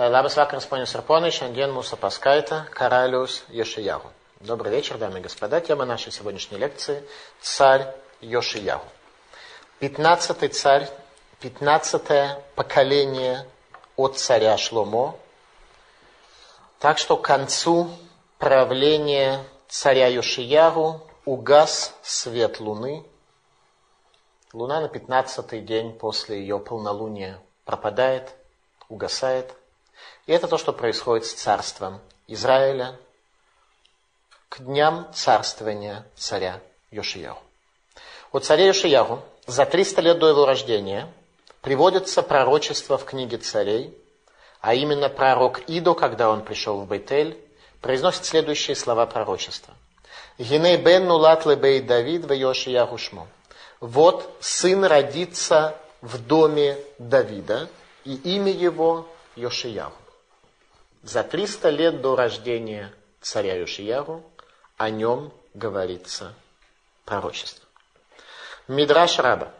Labas vakaras, ponios ir ponai, šiandien mūsų paskaita Karalius Йошиягу. Добрый вечер, дамы и господа. Тема нашей сегодняшней лекции – царь Йошиягу. Пятнадцатый царь, пятнадцатое поколение от царя Шломо. Так что к концу правления царя Йошиягу угас свет луны. Луна на пятнадцатый день после ее полнолуния пропадает, угасает. И это то, что происходит с царством Израиля к дням царствования царя Йошиягу. У царя Йошиягу за 300 лет до его рождения приводится пророчество в книге царей, а именно пророк Идо, когда он пришел в Бейтель, произносит следующие слова пророчества. «Гиней бен нулат лебей Давид в Йошиягу шмо». Вот сын родится в доме Давида, и имя его Йошиягу. За 300 лет до рождения царя Йошиягу о нем говорится пророчество. Мидраш Раба.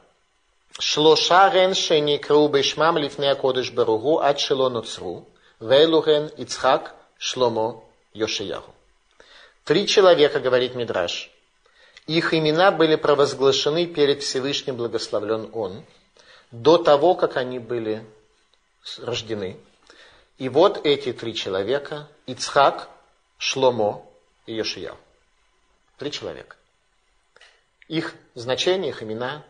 Шлоша рен шеникру бешмам лифне кодыш баругу ад шело ноцру, вейлу рен Ицхак Шломо Йошиягу. Три человека, говорит Мидраш, их имена были провозглашены перед Всевышним, благословлен Он, до того, как они были рождены. И вот эти три человека, Ицхак, Шломо и Йошиял. Три человека. Их значение, их имена,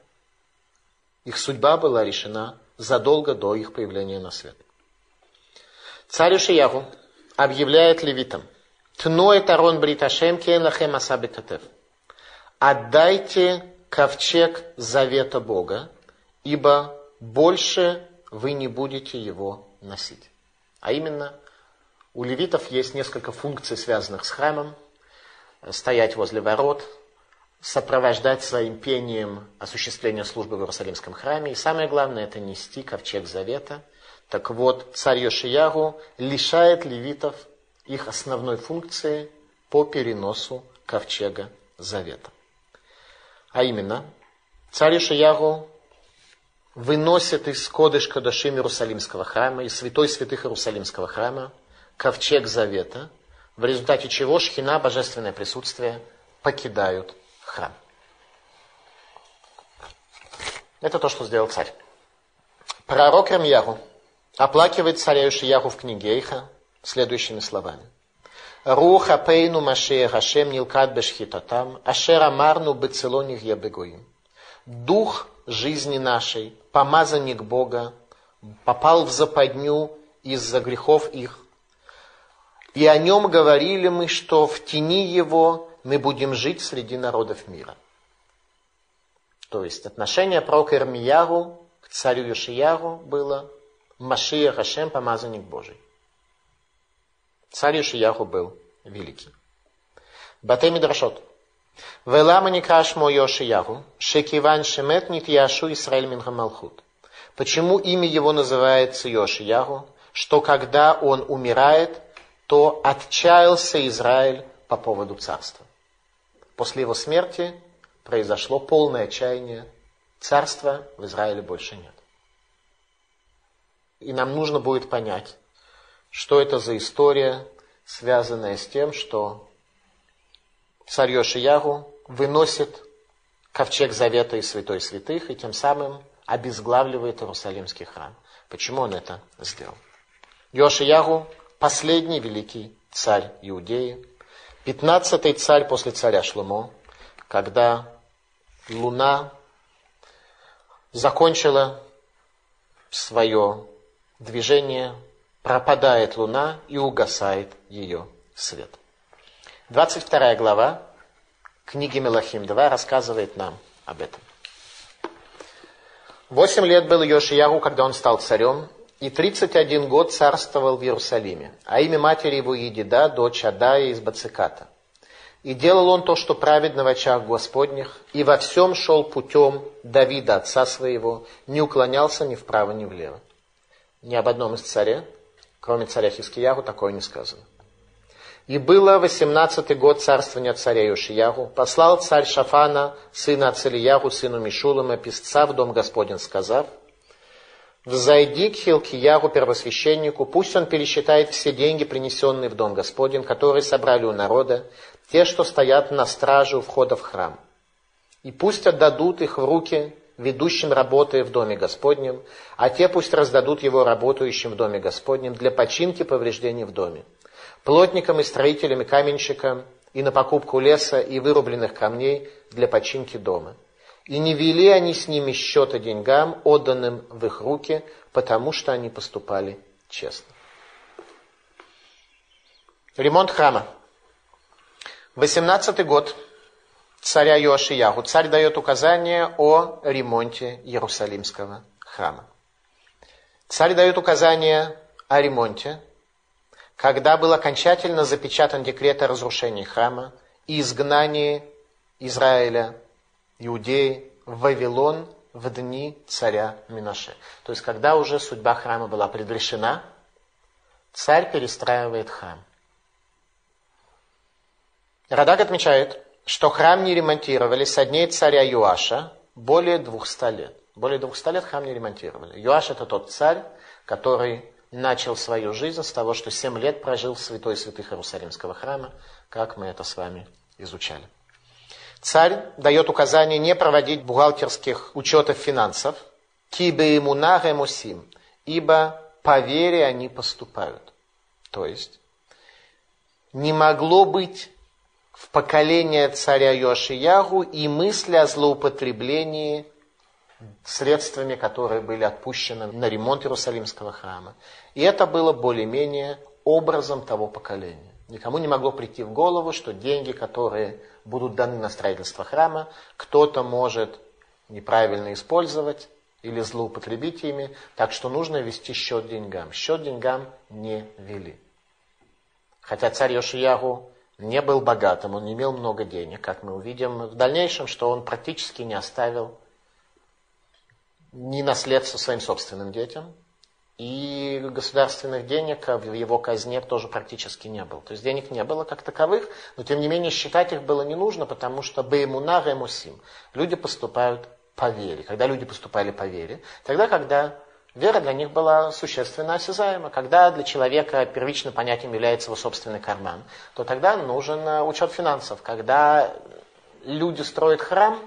их судьба была решена задолго до их появления на свет. Царь Ишиягу объявляет левитам, Тной тарон бриташем кейнлахем асабикатев. Отдайте ковчег завета Бога, ибо больше вы не будете его носить. А именно, у левитов есть несколько функций, связанных с храмом. Стоять возле ворот, сопровождать своим пением осуществление службы в Иерусалимском храме. И самое главное, это нести ковчег завета. Так вот, царь Йошиягу лишает левитов их основной функции по переносу ковчега завета. А именно, царь Йошиягу выносит из Кодыш Кадашим Иерусалимского храма, из святой святых Иерусалимского храма, ковчег завета, в результате чего шхина, божественное присутствие, покидают храм. Это то, что сделал царь. Пророк Рамьяру оплакивает царя Ишияху в книге Эйха следующими словами. Руха пейну машея Хашем нилкат бешхитатам, ашер амарну бецелоних ябегоим. Дух жизни нашей, помазанник Бога, попал в западню из-за грехов их. И о нем говорили мы, что в тени его мы будем жить среди народов мира. То есть отношение пророка Ирмияру к царю Йошияру было Машия Хашем, помазанник Божий. Царь Йошияру был великий. Батей Мидрашот. Велама никра шмо Йошиягу, шекиван шемет нитьяшу Исраэль Минхамалхут. Почему имя его называется Йошиягу? Что когда он умирает, то отчаялся Израиль по поводу царства. После его смерти произошло полное отчаяние. Царства в Израиле больше нет. И нам нужно будет понять, что это за история, связанная с тем, что царь Йошиягу выносит ковчег завета из святой святых и тем самым обезглавливает Иерусалимский храм. Почему он это сделал? Йошиягу – последний великий царь Иудеи, пятнадцатый царь после царя Шлумо, когда луна закончила свое движение, пропадает луна и угасает ее свет. 22 глава книги Мелахим 2 рассказывает нам об этом. Восемь лет был Йошиягу, когда он стал царем, и 31 год царствовал в Иерусалиме, а имя матери его Едида, дочь Адая из Бациката. И делал он то, что праведно в очах Господних, и во всем шел путем Давида, отца своего, не уклонялся ни вправо, ни влево. Ни об одном из царя, кроме царя Хискиягу, такое не сказано. И было восемнадцатый год царствования царя Йошиягу. Послал царь Шафана, сына Ацелиягу, сыну Мишулама, писца в дом Господень, сказав, взойди к Хилкиягу, первосвященнику, пусть он пересчитает все деньги, принесенные в Дом Господень, которые собрали у народа, те, что стоят на страже у входа в храм. И пусть отдадут их в руки ведущим работы в Доме Господнем, а те пусть раздадут его работающим в Доме Господнем для починки повреждений в доме. Плотникам и строителям и каменщикам, и на покупку леса и вырубленных камней для починки дома. И не вели они с ними счета деньгам, отданным в их руки, потому что они поступали честно. Ремонт храма. 18 год царя Йошиягу. Царь дает указание о ремонте Иерусалимского храма. Царь дает указание о ремонте, когда был окончательно запечатан декрет о разрушении храма и изгнании Израиля, Иудеи, в Вавилон в дни царя Минаше. То есть, когда уже судьба храма была предрешена, царь перестраивает храм. Радак отмечает, что храм не ремонтировали со дней царя Юаша более 200 лет. Более 200 лет храм не ремонтировали. Юаш это тот царь, который начал свою жизнь с того, что семь лет прожил в святой святых Иерусалимского храма, как мы это с вами изучали. Царь дает указание не проводить бухгалтерских учетов финансов, кибе ему мусим, ибо по вере они поступают. То есть, не могло быть в поколение царя Йошиягу и мысли о злоупотреблении средствами, которые были отпущены на ремонт Иерусалимского храма. И это было более-менее образом того поколения. Никому не могло прийти в голову, что деньги, которые будут даны на строительство храма, кто-то может неправильно использовать или злоупотребить ими, так что нужно вести счет деньгам. Счет деньгам не вели. Хотя царь Йошиягу не был богатым, он не имел много денег, как мы увидим в дальнейшем, что он практически не оставил ни наследства своим собственным детям, и государственных денег в его казне тоже практически не было. То есть денег не было как таковых, но тем не менее считать их было не нужно, потому что беймуна ремусим. Люди поступают по вере. Когда люди поступали по вере, тогда, когда вера для них была существенно осязаема. Когда для человека первичным понятием является его собственный карман, то тогда нужен э, учет финансов. Когда люди строят храм,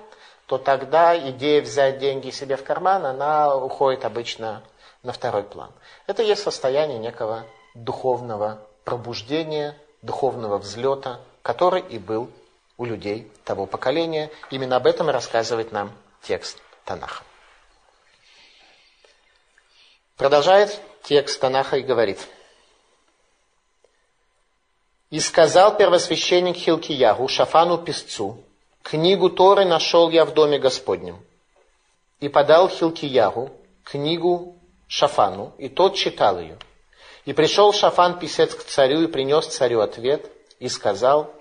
то тогда идея взять деньги себе в карман, она уходит обычно на второй план. Это есть состояние некого духовного пробуждения, духовного взлета, который и был у людей того поколения. Именно об этом и рассказывает нам текст Танаха. Продолжает текст Танаха и говорит. «И сказал первосвященник Хилкиягу, Шафану писцу, книгу Торы нашел я в доме Господнем. И подал Хилкиягу книгу Шафану, и тот читал ее. И пришел Шафан писец к царю и принес царю ответ, и сказал,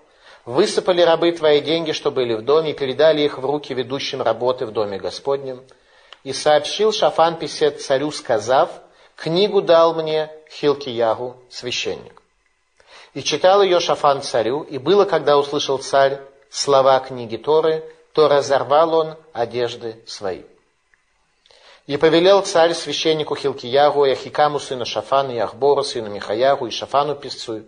«Высыпали рабы твои деньги, что были в доме, и передали их в руки ведущим работы в доме Господнем. И сообщил Шафан писец царю, сказав, «Книгу дал мне Хилкиягу, священник». И читал ее Шафан царю, и было, когда услышал царь слова книги Торы, то разорвал он одежды свои. И повелел царь священнику Хилкиягу, и Ахикаму, сына Шафана, и Ахбору, сына Михаягу, и Шафану, писцу,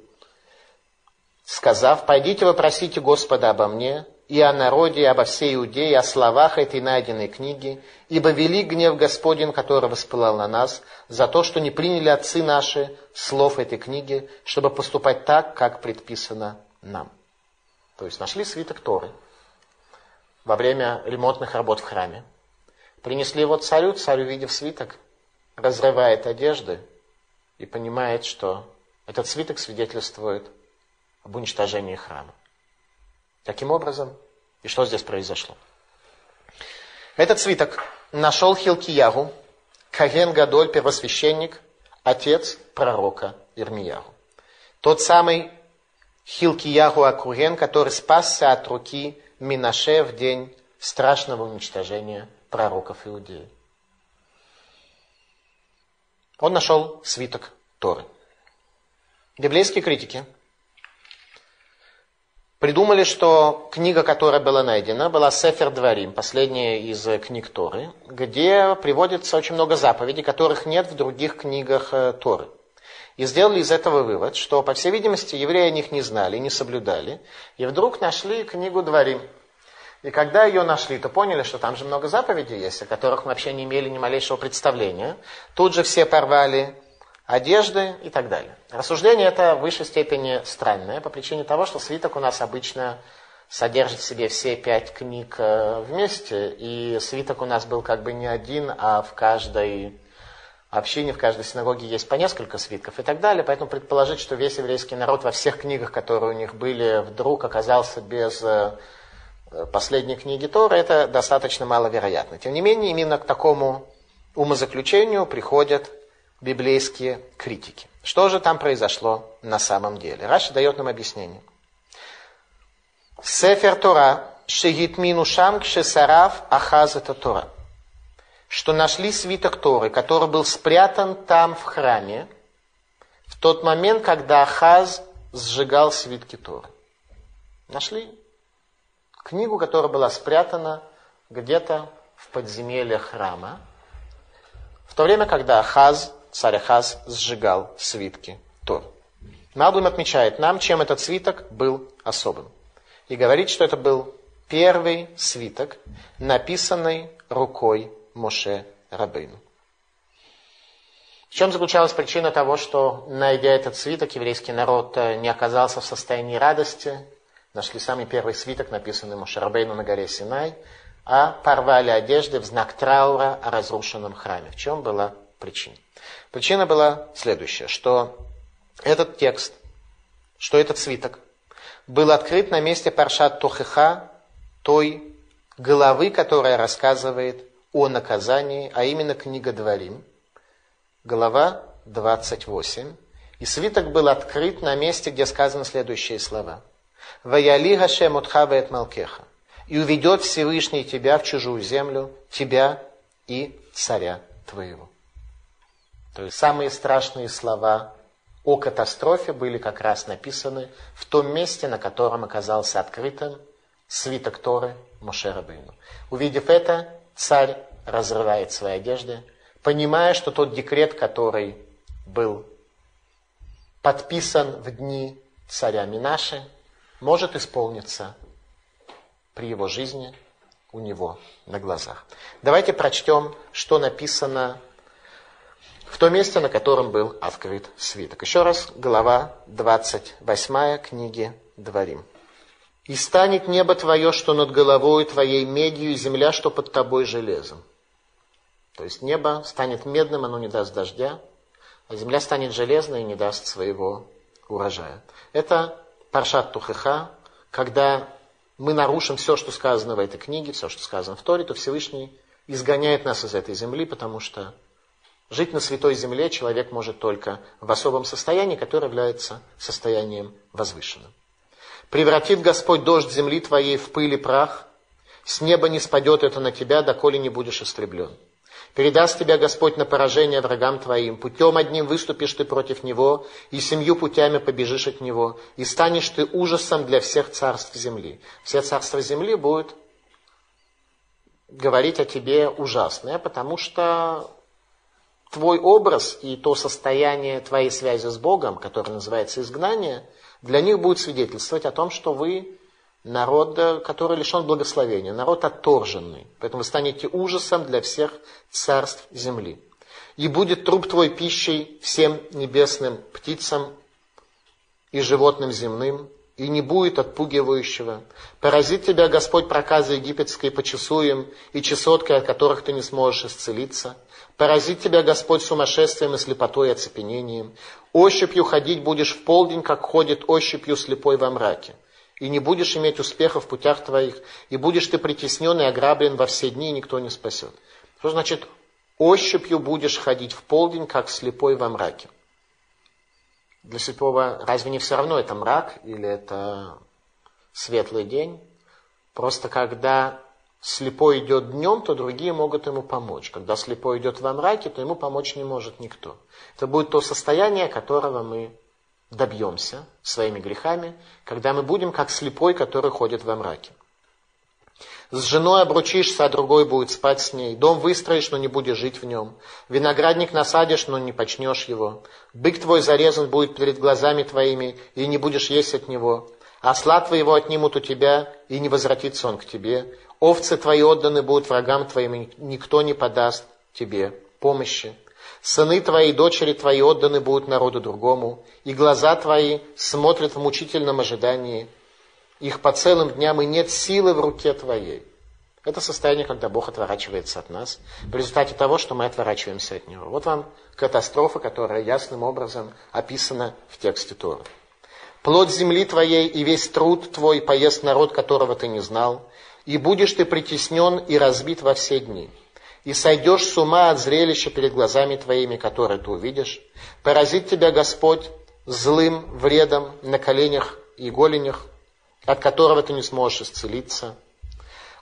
сказав, «Пойдите вы просите Господа обо мне, и о народе, и обо всей Иудее, о словах этой найденной книги, ибо велик гнев Господень, который воспылал на нас, за то, что не приняли отцы наши слов этой книги, чтобы поступать так, как предписано нам». То есть нашли свиток Торы во время ремонтных работ в храме. Принесли его царю, царь, увидев свиток, разрывает одежды и понимает, что этот свиток свидетельствует об уничтожении храма. Таким образом, и что здесь произошло? Этот свиток нашел Хилкиягу, Каген Гадоль, первосвященник, отец пророка Ирмиягу. Тот самый Хилкиягу Акурен, который спасся от руки Минаше в день страшного уничтожения пророков Иудеи. Он нашел свиток Торы. Библейские критики придумали, что книга, которая была найдена, была Сефер Дварим, последняя из книг Торы, где приводится очень много заповедей, которых нет в других книгах э, Торы. И сделали из этого вывод, что, по всей видимости, евреи о них не знали, не соблюдали. И вдруг нашли книгу Дворим. И когда ее нашли, то поняли, что там же много заповедей есть, о которых мы вообще не имели ни малейшего представления. Тут же все порвали одежды и так далее. Рассуждение это в высшей степени странное, по причине того, что свиток у нас обычно содержит в себе все пять книг э, вместе, и свиток у нас был как бы не один, а в каждой общине, в каждой синагоге есть по несколько свитков и так далее, поэтому предположить, что весь еврейский народ во всех книгах, которые у них были, вдруг оказался без э, последней книги Тора, это достаточно маловероятно. Тем не менее, именно к такому умозаключению приходят библейские критики. Что же там произошло на самом деле? Раши дает нам объяснение. Сефер Тора, шегитмину шам кшесарав ахаз это Тора что нашли свиток Торы, который был спрятан там в храме, в тот момент, когда Ахаз сжигал свитки Торы. Нашли книгу, которая была спрятана где-то в подземелье храма, в то время, когда Ахаз, царь Ахаз, сжигал свитки Торы. Малбим отмечает нам, чем этот свиток был особым. И говорит, что это был первый свиток, написанный рукой Моше Рабейну. В чем заключалась причина того, что, найдя этот свиток, еврейский народ э, не оказался в состоянии радости, нашли самый первый свиток, написанный Моше Рабейну на горе Синай, а порвали одежды в знак траура о разрушенном храме. В чем была причина? Причина была следующая, что этот текст, что этот свиток был открыт на месте Паршат Тохиха, той головы, которая рассказывает о наказании, а именно книга Дворим, глава 28. И свиток был открыт на месте, где сказаны следующие слова. «Ваяли Гашем отхавает Малкеха, и уведет Всевышний тебя в чужую землю, тебя и царя твоего». То есть самые страшные слова о катастрофе были как раз написаны в том месте, на котором оказался открытым свиток Торы Моше Рабейну. Увидев это, царь разрывает свои одежды, понимая, что тот декрет, который был подписан в дни царя Минаши, может исполниться при его жизни у него на глазах. Давайте прочтем, что написано в том месте, на котором был открыт свиток. Еще раз, глава 28 книги Дворим. «И станет небо твое, что над головой твоей медью, и земля, что под тобой железом. То есть небо станет медным, оно не даст дождя, а земля станет железной и не даст своего урожая. Это Паршат Тухеха, когда мы нарушим все, что сказано в этой книге, все, что сказано в Торе, то Всевышний изгоняет нас из этой земли, потому что жить на святой земле человек может только в особом состоянии, которое является состоянием возвышенным. «Превратит Господь дождь земли твоей в пыль и прах, с неба не спадет это на тебя, доколе не будешь истреблен». Передаст тебя Господь на поражение врагам твоим. Путем одним выступишь ты против него, и семью путями побежишь от него, и станешь ты ужасом для всех царств земли. Все царства земли будут говорить о тебе ужасное, потому что твой образ и то состояние твоей связи с Богом, которое называется изгнание, для них будет свидетельствовать о том, что вы народ, который лишен благословения, народ отторженный. Поэтому вы станете ужасом для всех царств земли. И будет труп твой пищей всем небесным птицам и животным земным, и не будет отпугивающего. Поразит тебя Господь проказы египетской почесуем и чесоткой, от которых ты не сможешь исцелиться. Поразит тебя Господь сумасшествием и слепотой и оцепенением. Ощупью ходить будешь в полдень, как ходит ощупью слепой во мраке и не будешь иметь успеха в путях твоих, и будешь ты притеснен и ограблен во все дни, и никто не спасет. Что значит, ощупью будешь ходить в полдень, как слепой во мраке? Для слепого разве не все равно, это мрак или это светлый день? Просто когда слепой идет днем, то другие могут ему помочь. Когда слепой идет во мраке, то ему помочь не может никто. Это будет то состояние, которого мы добьемся своими грехами, когда мы будем как слепой, который ходит во мраке. С женой обручишься, а другой будет спать с ней. Дом выстроишь, но не будешь жить в нем. Виноградник насадишь, но не почнешь его. Бык твой зарезан будет перед глазами твоими, и не будешь есть от него. Осла твоего отнимут у тебя, и не возвратится он к тебе. Овцы твои отданы будут врагам твоим, и никто не подаст тебе помощи. Сыны твои дочери твои отданы будут народу другому, и глаза твои смотрят в мучительном ожидании. Их по целым дням и нет силы в руке твоей. Это состояние, когда Бог отворачивается от нас, в результате того, что мы отворачиваемся от Него. Вот вам катастрофа, которая ясным образом описана в тексте Тора. Плод земли твоей и весь труд твой поест народ, которого ты не знал, и будешь ты притеснен и разбит во все дни. И сойдешь с ума от зрелища перед глазами твоими, которые ты увидишь. Поразит тебя Господь злым вредом на коленях и голенях, от которого ты не сможешь исцелиться.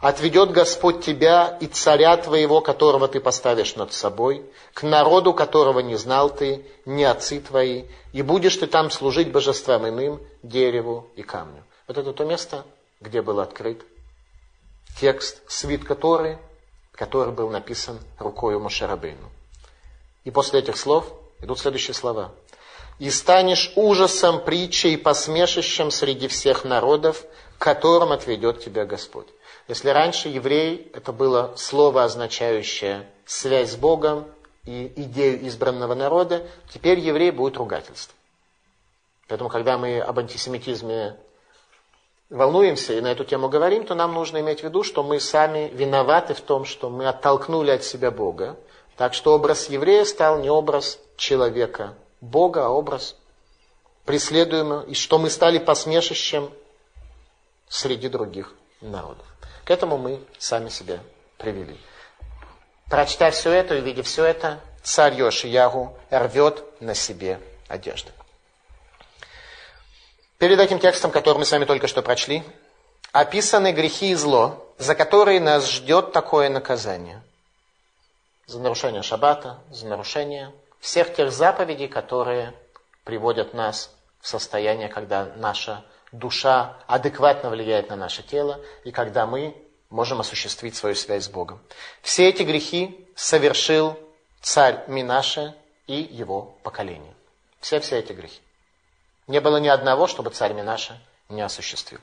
Отведет Господь тебя и царя твоего, которого ты поставишь над собой, к народу, которого не знал ты, не отцы твои, и будешь ты там служить божествам иным, дереву и камню. Вот это то место, где был открыт текст свитка Торы, который был написан рукою Мошерабейну. И после этих слов идут следующие слова. «И станешь ужасом, притчей и посмешищем среди всех народов, которым отведет тебя Господь». Если раньше еврей это было слово, означающее связь с Богом и идею избранного народа, теперь еврей будет ругательство. Поэтому, когда мы об антисемитизме волнуемся и на эту тему говорим, то нам нужно иметь в виду, что мы сами виноваты в том, что мы оттолкнули от себя Бога. Так что образ еврея стал не образ человека Бога, а образ преследуемого, и что мы стали посмешищем среди других народов. К этому мы сами себя привели. Прочитая все это, увидев все это, царь Йошиягу рвет на себе одежды. Перед этим текстом, который мы с вами только что прочли, описаны грехи и зло, за которые нас ждет такое наказание. За нарушение шаббата, за нарушение всех тех заповедей, которые приводят нас в состояние, когда наша душа адекватно влияет на наше тело, и когда мы можем осуществить свою связь с Богом. Все эти грехи совершил царь Минаша и его поколение. Все-все эти грехи. Не было ни одного, чтобы царь Минаша не осуществил.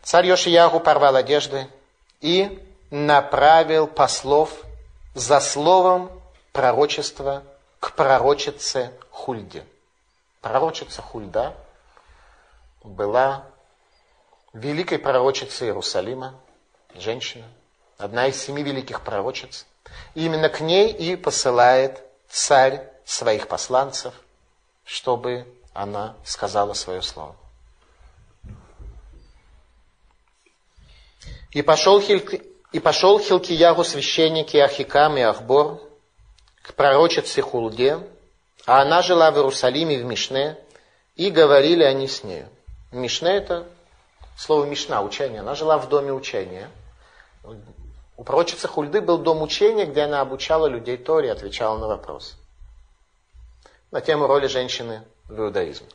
Царь Йошиягу порвал одежды и направил послов за словом пророчества к пророчице Хульде. Пророчица Хульда была великой пророчицей Иерусалима, женщина, одна из семи великих пророчиц. И именно к ней и посылает царь своих посланцев, чтобы она сказала свое слово. И пошел, Хиль... и пошел Хилкиягу священник и Ахикам и Ахбор к пророчице Хулде, а она жила в Иерусалиме в Мишне, и говорили они с нею. Мишне это слово Мишна, учение. Она жила в доме учения. У пророчицы Хульды был дом учения, где она обучала людей Торе отвечала на вопросы. На тему роли женщины в иудаизме.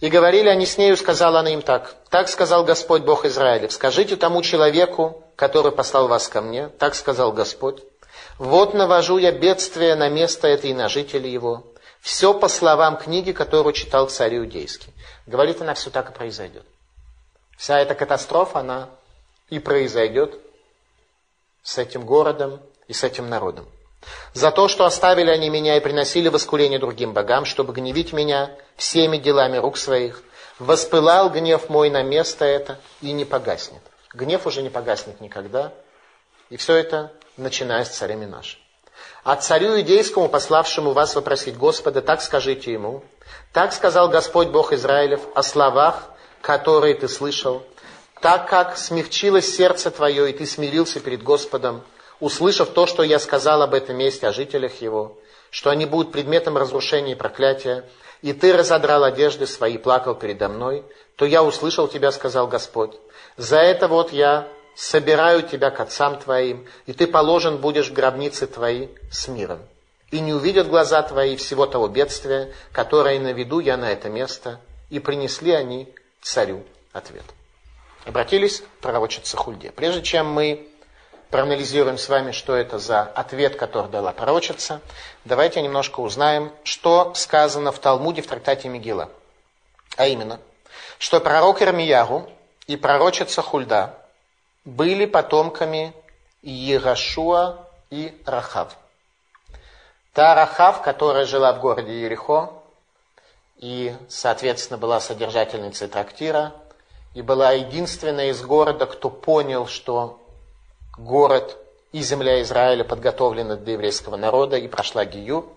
И говорили они с нею, сказала она им так. Так сказал Господь Бог Израилев. Скажите тому человеку, который послал вас ко мне, так сказал Господь. Вот навожу я бедствие на место это и на жителей его. Все по словам книги, которую читал царь Иудейский. Говорит она, все так и произойдет. Вся эта катастрофа, она и произойдет с этим городом и с этим народом. За то, что оставили они меня и приносили воскурение другим богам, чтобы гневить меня всеми делами рук своих, воспылал гнев мой на место это и не погаснет. Гнев уже не погаснет никогда. И все это начиная с царями нашими. А царю идейскому, пославшему вас вопросить Господа, так скажите ему, так сказал Господь Бог Израилев о словах, которые ты слышал, так как смягчилось сердце твое, и ты смирился перед Господом, услышав то, что я сказал об этом месте, о жителях его, что они будут предметом разрушения и проклятия, и ты разодрал одежды свои, плакал передо мной, то я услышал тебя, сказал Господь. За это вот я собираю тебя к отцам твоим, и ты положен будешь в гробнице твои с миром. и не увидят глаза твои всего того бедствия, которое наведу я на это место, и принесли они царю ответ. Обратились к пророчице Хульде. Прежде чем мы проанализируем с вами, что это за ответ, который дала пророчица, давайте немножко узнаем, что сказано в Талмуде в трактате Мигила. А именно, что пророк Ирмиягу и пророчица Хульда были потомками Иерашуа и Рахав. Та Рахав, которая жила в городе Ерехо, и, соответственно, была содержательницей трактира, и была единственная из города, кто понял, что город и земля Израиля подготовлены для еврейского народа, и прошла Гию,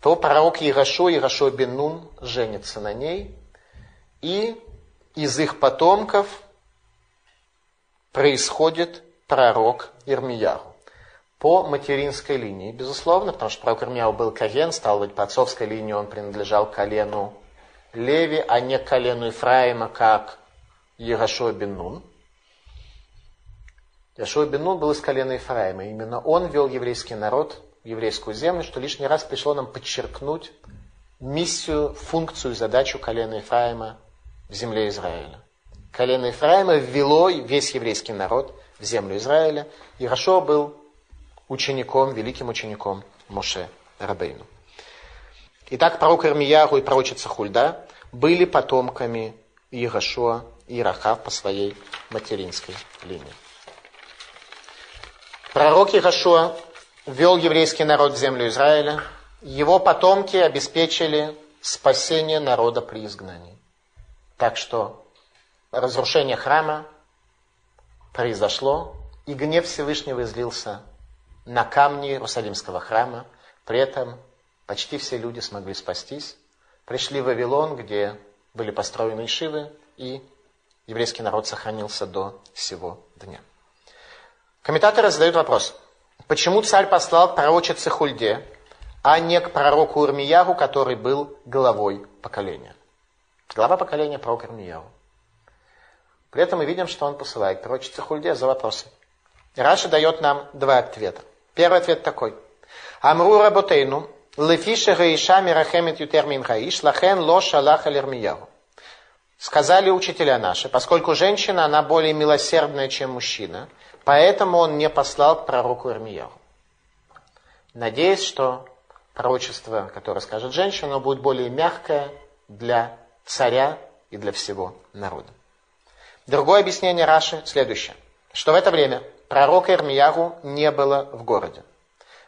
то пророк Ирашо, Ирашо бен Нун, женится на ней, и из их потомков происходит пророк Ирмияру по материнской линии, безусловно, потому что пророк Ирмияу был Коген, стал быть, по отцовской линии он принадлежал колену Леви, а не колену Ифраима, как Ярошуа бен Нун. Яшуа бен был из колена Ифраима. Именно он вел еврейский народ еврейскую землю, что лишний раз пришло нам подчеркнуть миссию, функцию, задачу колена Ифраима в земле Израиля. Колено Ифраима ввело весь еврейский народ в землю Израиля. И Рашо был учеником, великим учеником Моше Рабейну. Итак, пророк Ирмияру и пророчица Хульда были потомками Ирашуа и Рахав по своей материнской линии. Пророк Ирашуа вел еврейский народ в землю Израиля. Его потомки обеспечили спасение народа при изгнании. Так что разрушение храма произошло, и гнев Всевышнего излился на камни Иерусалимского храма. При этом почти все люди смогли спастись. Пришли в Вавилон, где были построены ишивы, и еврейский народ сохранился до сего дня. Комментаторы задают вопрос, почему царь послал к пророчице Хульде, а не к пророку Ирмияру, который был главой поколения? Глава поколения пророк Ирмияру. При этом мы видим, что он посылает пророчице Хульде за вопросы. Раша дает нам два ответа. Первый ответ такой. Амру работейну, лефиша гаиша мирахемет ютер минхаиш, лахен ло шалах алермияру. Сказали учителя наши, поскольку женщина, она более милосердная, чем мужчина, поэтому он не послал пророку Ирмияру. Надеюсь, что пророчество, которое скажет женщина, будет более мягкое для царя и для всего народа. Другое объяснение Раши следующее, что в это время пророка Ирмияру не было в городе.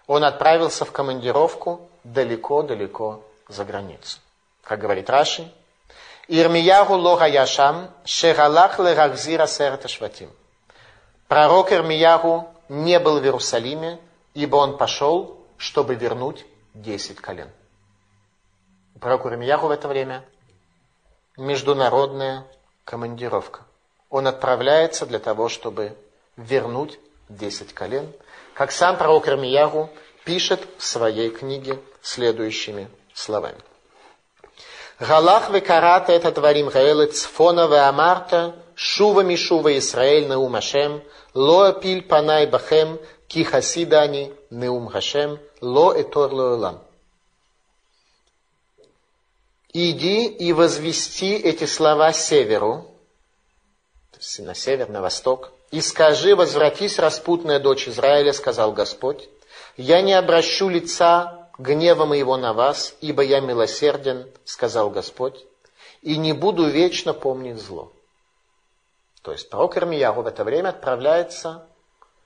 Он отправился в командировку далеко-далеко за границу. Как говорит Раши, Ирмияру лога яшам, шералах лерахзира серта шватим. Пророк Ирмияру не был в Иерусалиме, ибо он пошел, чтобы вернуть десять колен. Пророк Ирмияру в это время международная командировка. Он отправляется для того, чтобы вернуть десять колен, как сам пророк Ирмиягу пишет в своей книге следующими словами. Галах векарата это творим гаэлы цфона веамарта шува мишува Исраэль неум Ашем ло пиль панай бахем ки хасидани неум Хашем ло этор лоэлам. Иди и возвести эти слова северу, то есть на север, на восток, и скажи, возвратись, распутная дочь Израиля, сказал Господь, я не обращу лица гнева моего на вас, ибо я милосерден, сказал Господь, и не буду вечно помнить зло. То есть пророк Ирмияру в это время отправляется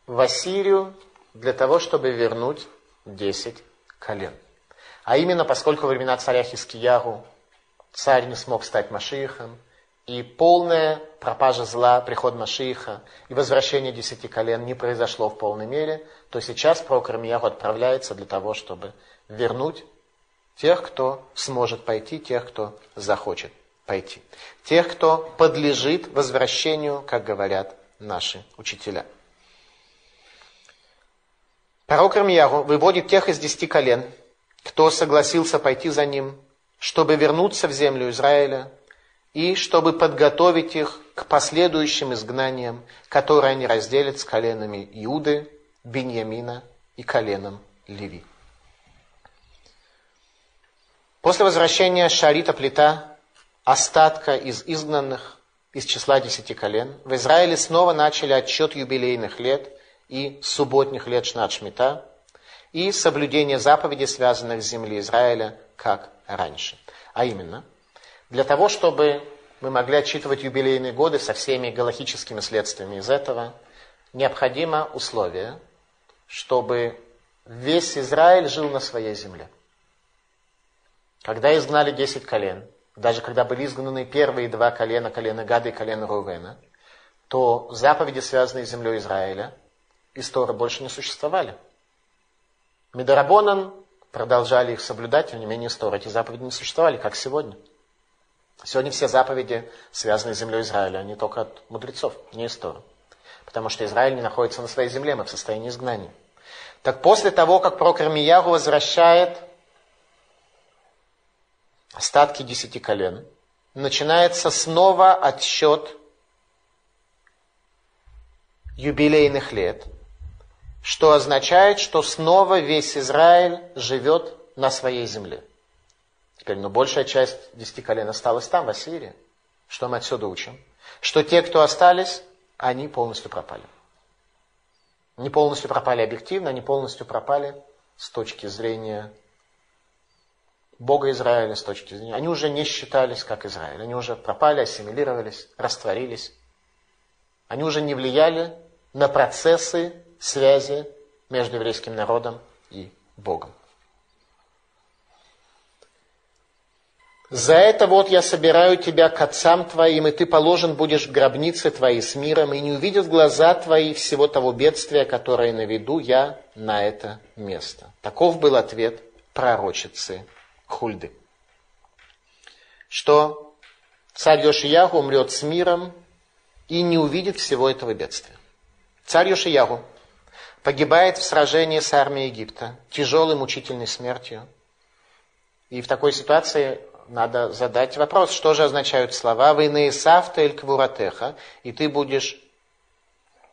в Ассирию для того, чтобы вернуть десять колен. А именно, поскольку во времена царя Хискияру царь не смог стать Машиихом, и полная пропажа зла, приход Машииха и возвращение десяти колен не произошло в полной мере, то сейчас пророк Рамияху отправляется для того, чтобы вернуть тех, кто сможет пойти, тех, кто захочет пойти. Тех, кто подлежит возвращению, как говорят наши учителя. Пророк Рамияху выводит тех из десяти колен, кто согласился пойти за ним, чтобы вернуться в землю Израиля, и чтобы подготовить их к последующим изгнаниям, которые они разделят с коленами Иуды, Беньямина и коленом Леви. После возвращения Шарита Плита, остатка из изгнанных из числа десяти колен, в Израиле снова начали отчет юбилейных лет и субботних лет Шнат Шмита и соблюдение заповедей, связанных с землей Израиля, как раньше. А именно, для того, чтобы мы могли отчитывать юбилейные годы со всеми галактическими следствиями из этого, необходимо условие, чтобы весь Израиль жил на своей земле. Когда изгнали десять колен, даже когда были изгнаны первые два колена, колено Гада и колено Рувена, то заповеди, связанные с землей Израиля, из Торы больше не существовали. Медорабонан продолжали их соблюдать, тем не менее из Торы эти заповеди не существовали, как сегодня. Сегодня все заповеди, связанные с землей Израиля, они только от мудрецов, не из Торы. Потому что Израиль не находится на своей земле, мы в состоянии изгнания. Так после того, как пророк возвращает остатки десяти колен, начинается снова отсчет юбилейных лет, что означает, что снова весь Израиль живет на своей земле. Теперь, ну, большая часть десяти колен осталась там, в Ассирии. Что мы отсюда учим? Что те, кто остались, они полностью пропали. Не полностью пропали объективно, они полностью пропали с точки зрения Бога Израиля с точки зрения. Они уже не считались как Израиль. Они уже пропали, ассимилировались, растворились. Они уже не влияли на процессы связи между еврейским народом и Богом. За это вот я собираю тебя к отцам твоим, и ты положен будешь в гробнице твоей с миром, и не увидят глаза твои всего того бедствия, которое наведу я на это место. Таков был ответ пророчицы Хульды. Что царь Йошияху умрет с миром и не увидит всего этого бедствия. Царь Йошияху погибает в сражении с армией Египта, тяжелой мучительной смертью. И в такой ситуации надо задать вопрос, что же означают слова «Войны Савта эль Квуратеха», и ты будешь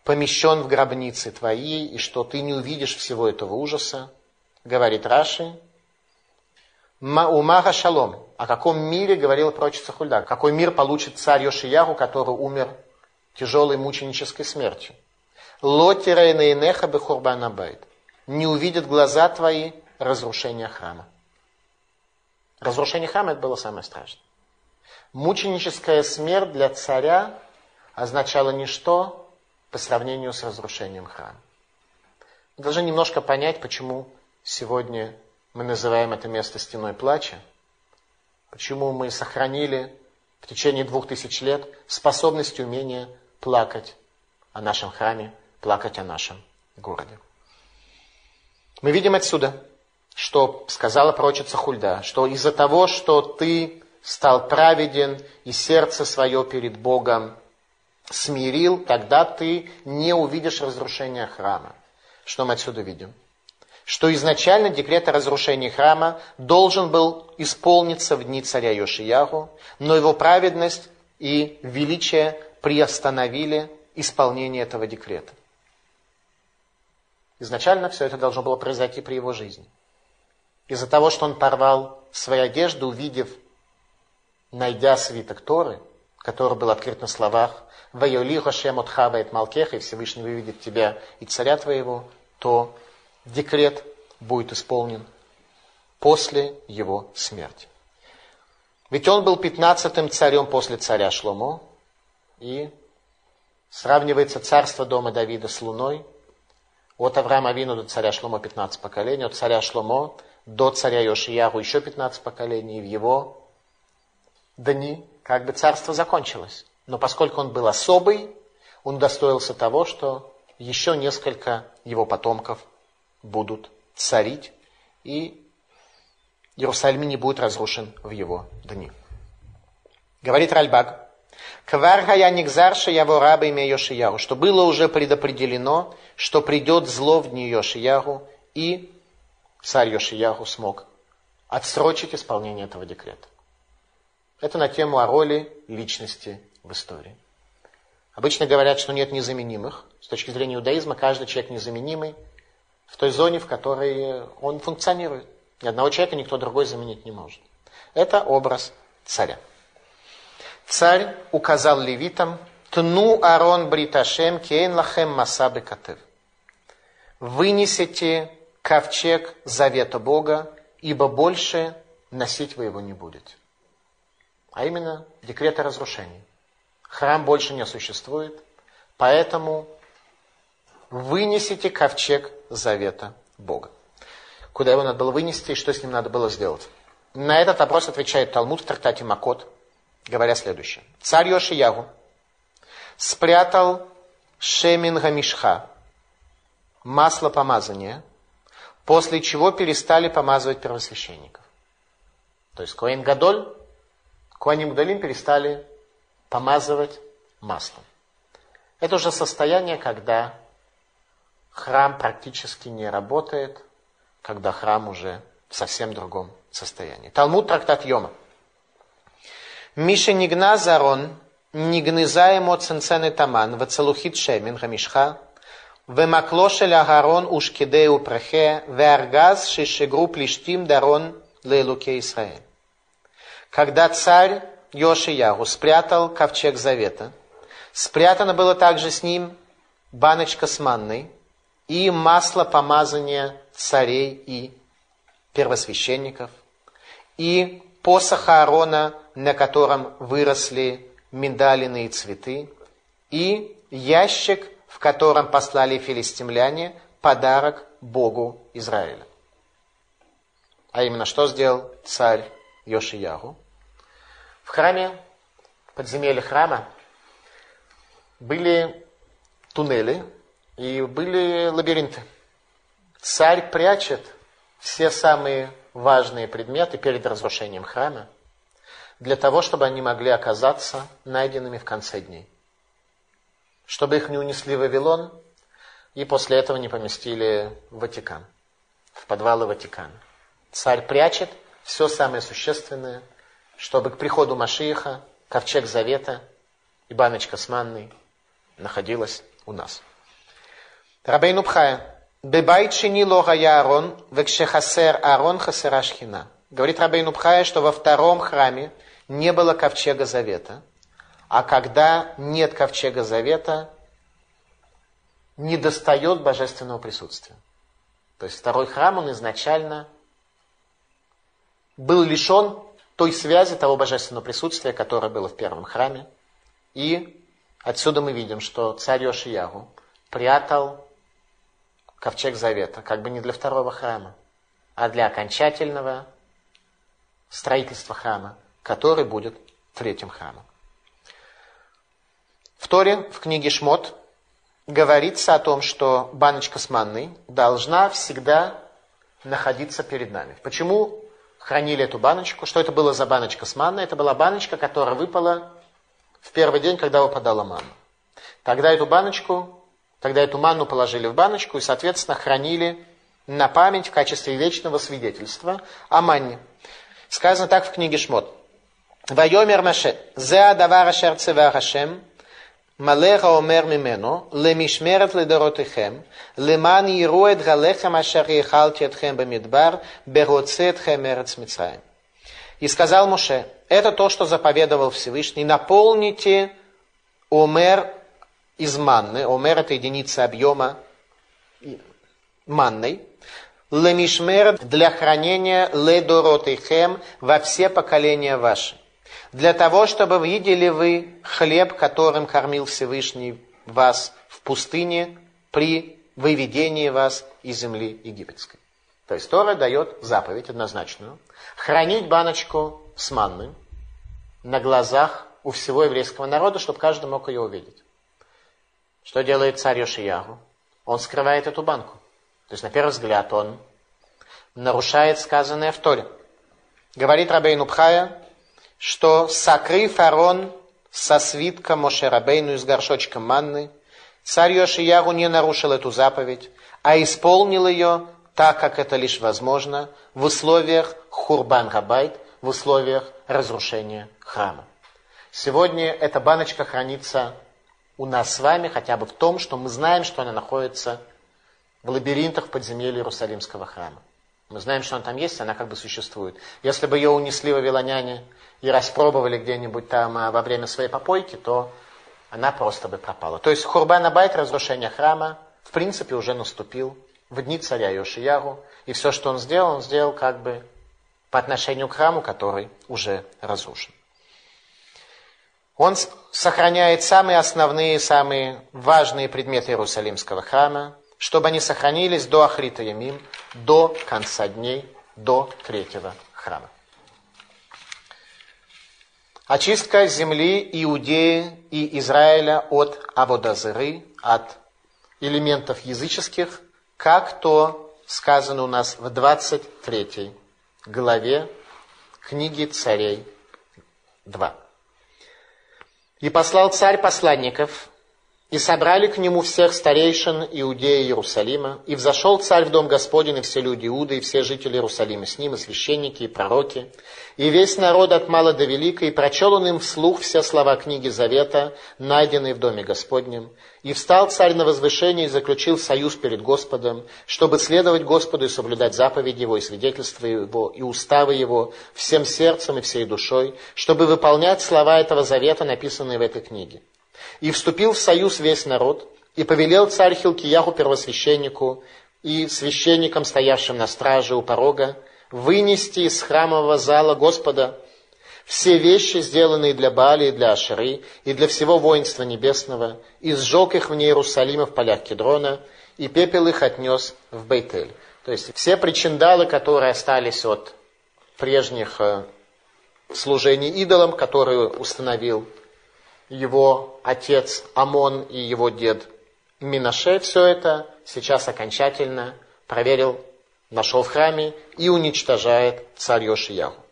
помещен в гробнице твоей, и что ты не увидишь всего этого ужаса, говорит Раши, Умаха шалом. О каком мире говорила пророчица Хульда? Какой мир получит царь Йошиягу, который умер тяжелой мученической смертью? Лотира и бехурбанабайт. Не увидят глаза твои разрушения храма. Разрушение храма это было самое страшное. Мученическая смерть для царя означала ничто по сравнению с разрушением храма. Мы должны немножко понять, почему сегодня мы называем это место стеной плача. Почему мы сохранили в течение двух тысяч лет способность и умение плакать о нашем храме, плакать о нашем городе. Мы видим отсюда, что сказала пророчица Хульда, что из-за того, что ты стал праведен и сердце свое перед Богом смирил, тогда ты не увидишь разрушения храма. Что мы отсюда видим? Что изначально декрет о разрушении храма должен был исполниться в дни царя Йошиягу, но его праведность и величие приостановили исполнение этого декрета. Изначально все это должно было произойти при его жизни. Из-за того, что он порвал свои одежды, увидев, найдя свиток Торы, который был открыт на словах «Вайоли Хошем от Хавает Малкеха» и Всевышний выведет тебя и царя твоего, то декрет будет исполнен после его смерти. Ведь он был пятнадцатым царем после царя Шломо, и сравнивается царство дома Давида с луной. От Авраама Авину до царя Шломо 15 поколений, от царя Шломо до царя Йошияру еще 15 поколений, и в его дни как бы царство закончилось. Но поскольку он был особый, он достоился того, что еще несколько его потомков будут царить, и Иерусалим не будет разрушен в его дни. Говорит Ральбаг, Квар хая нигзарша яво раба имя Йошияру, что было уже предопределено, что придет зло в дни Йошияру, и царь Йошияру смог отсрочить исполнение этого декрета. Это на тему о роли личности в истории. Обычно говорят, что нет незаменимых. С точки зрения иудаизма каждый человек незаменимый – в той зоне, в которой он функционирует. Ни одного человека никто другой заменить не может. Это образ царя. Царь указал левитам, «Тну арон бриташем кейн лахем масабы катыв». «Вынесите ковчег завета Бога, ибо больше носить вы его не будете». А именно декрет о разрушении. Храм больше не существует, поэтому вынесите ковчег завета Бога. Куда его надо было вынести и что с ним надо было сделать? На этот вопрос отвечает Талмуд в трактате Макот, говоря следующее. Царь Йошиягу спрятал Шемин Гамишха, масло помазания, после чего перестали помазывать первосвященников. То есть Коэн Гадоль, Коаним Гадолим перестали помазывать маслом. Это уже состояние, когда храм практически не работает, когда храм уже в совсем другом состоянии. Талмуд трактат Йома. Миша нигна зарон, нигныза ему ценцены таман, вацелухит шемин хамишха, ומקלו של אהרון ушкидеу פרחה, והארגז ששגרו פלישתים דרון לאלוקי ישראל. Когда царь Йошиягу спрятал ковчег завета, спрятано было также с ним баночка с манной и масло помазания царей и первосвященников, и посох Аарона, на котором выросли миндалины цветы, и ящик, в котором послали филистимляне подарок Богу Израиля. А именно, что сделал царь Йошиягу? В храме, в подземелье храма, были туннели и были лабиринты. Царь прячет все самые важные предметы перед разрушением храма, для того, чтобы они могли оказаться найденными в конце дней. Чтобы их не унесли в Вавилон и после этого не поместили в Ватикан, в подвалы Ватикана. Царь прячет все самое существенное, чтобы к приходу Машииха ковчег Завета и баночка с манной находилась у нас. Рабейну Пхая, Бебайт шини лога я Аарон, векшехасер Аарон хасера шхина. Говорит Рабейну Пхая, что во втором храме не было ковчега завета, а когда нет ковчега завета, не достает божественного присутствия. То есть второй храм, он изначально был лишен той связи, того божественного присутствия, которое было в первом храме. И отсюда мы видим, что царь Йошиягу прятал ковчег завета, как бы не для второго храма, а для окончательного строительства храма, который будет третьим храмом. В Торе, в книге Шмот, говорится о том, что баночка с манной должна всегда находиться перед нами. Почему хранили эту баночку? Что это было за баночка с манной? Это была баночка, которая выпала в первый день, когда выпадала манна. Тогда эту баночку Тогда эту манну положили в баночку и, соответственно, хранили на память в качестве вечного свидетельства о манне. Сказано так в книге Шмот. «Вайомер Маше, зе адавара шерцева Хашем, малеха омер мимену, лемишмерет ледоротыхем, леман иру эт галехем ашер ехалти этхем бамидбар, бероце этхем эрец Митраем». И сказал Моше: это то, что заповедовал Всевышний, наполните Омер из манны, омер это единица объема манной, лемишмер для хранения ледоротейхем во все поколения ваши. Для того, чтобы видели вы хлеб, которым кормил Всевышний вас в пустыне при выведении вас из земли египетской. То есть Тора дает заповедь однозначную. Хранить баночку с манной на глазах у всего еврейского народа, чтобы каждый мог ее увидеть. Что делает царь Йошиягу? Он скрывает эту банку. То есть, на первый взгляд, он нарушает сказанное в Торе. Говорит Рабейну Пхая, что сокрыв Арон со свитка Моше Рабейну из горшочка манны, царь Йошиягу не нарушил эту заповедь, а исполнил ее так, как это лишь возможно, в условиях хурбан габайт, в условиях разрушения храма. Сегодня эта баночка хранится у нас с вами хотя бы в том, что мы знаем, что она находится в лабиринтах в подземелье Иерусалимского храма. Мы знаем, что она там есть, она как бы существует. Если бы ее унесли вавилоняне и распробовали где-нибудь там а, во время своей попойки, то она просто бы пропала. То есть Хурбан Абайт, разрушение храма, в принципе уже наступил в дни царя Йошияру. И все, что он сделал, он сделал как бы по отношению к храму, который уже разрушен. Он сохраняет самые основные, самые важные предметы Иерусалимского храма, чтобы они сохранились до Ахрита Ямим, до конца дней, до третьего храма. Очистка земли Иудеи и Израиля от Аводазыры, от элементов языческих, как то сказано у нас в 23 главе книги царей 2. «И послал царь посланников и собрали к нему всех старейшин Иудеи Иерусалима, и взошел царь в дом Господень, и все люди Иуды, и все жители Иерусалима с ним, и священники, и пророки, и весь народ от мала до велика, и прочел он им вслух все слова книги Завета, найденные в доме Господнем. И встал царь на возвышение и заключил союз перед Господом, чтобы следовать Господу и соблюдать заповеди Его, и свидетельства Его, и уставы Его всем сердцем и всей душой, чтобы выполнять слова этого завета, написанные в этой книге. И вступил в союз весь народ, и повелел царь Хилкияху первосвященнику и священникам, стоявшим на страже у порога, вынести из храмового зала Господа все вещи, сделанные для Баали и для Ашеры, и для всего воинства небесного, и сжег их вне Иерусалима в полях Кедрона, и пепел их отнес в Бейтель. То есть все причиндалы, которые остались от прежних э, служений идолам, которые установил его отец Амон и его дед Минаше, все это сейчас окончательно проверил, нашел в храме и уничтожает царь Йошияху.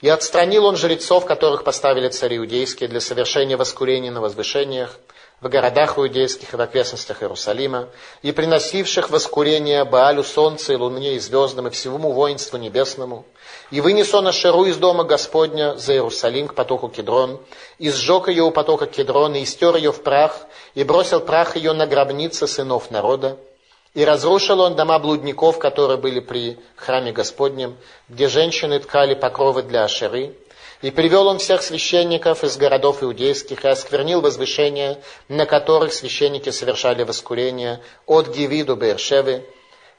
И отстранил он жрецов, которых поставили цари иудейские для совершения воскурения на возвышениях, в городах иудейских и в окрестностях Иерусалима, и приносивших воскурение Баалю солнце и луне и звездам и всему воинству небесному. И вынес он Ашеру из дома Господня за Иерусалим к потоку Кедрон, и сжег ее у потока Кедрона, и стер ее в прах, и бросил прах ее на гробницы сынов народа. И разрушил он дома блудников, которые были при храме Господнем, где женщины ткали покровы для Ашеры, и привел он всех священников из городов иудейских и осквернил возвышения, на которых священники совершали воскурение от Гиви до Бершевы,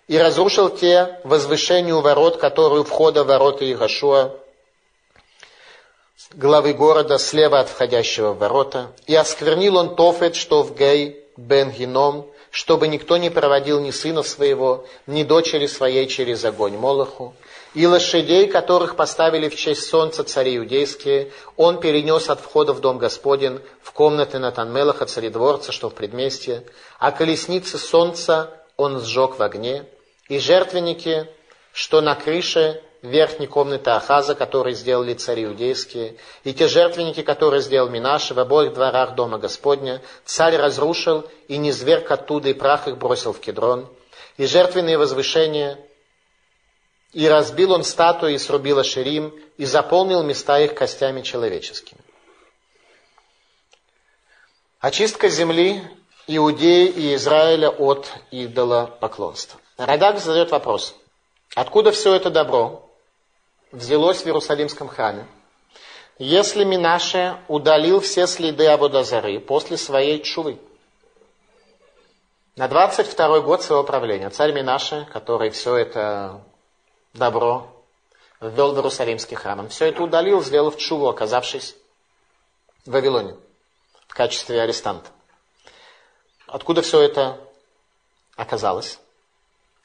и разрушил те возвышения у ворот, которые у входа ворота Ирашуа, главы города, слева от входящего в ворота, и осквернил он Тофет, что в Гей Бен Гином, чтобы никто не проводил ни сына своего, ни дочери своей через огонь Молоху, и лошадей, которых поставили в честь солнца цари иудейские, он перенес от входа в дом Господен в комнаты Натанмелаха, царедворца, что в предместье, а колесницы солнца он сжег в огне, и жертвенники, что на крыше верхней комнаты Ахаза, которые сделали цари иудейские, и те жертвенники, которые сделал Минаши в обоих дворах дома Господня, царь разрушил и не зверг оттуда, и прах их бросил в кедрон, и жертвенные возвышения и разбил он статуи и срубил Аширим, и заполнил места их костями человеческими. Очистка земли Иудеи и Израиля от идола поклонства. Радак задает вопрос, откуда все это добро взялось в Иерусалимском храме, если Минаше удалил все следы Абудазары после своей чувы? На 22 год своего правления царь Минаше, который все это добро, ввел в Иерусалимский храм. Он все это удалил, сделав чуву, оказавшись в Вавилоне в качестве арестанта. Откуда все это оказалось?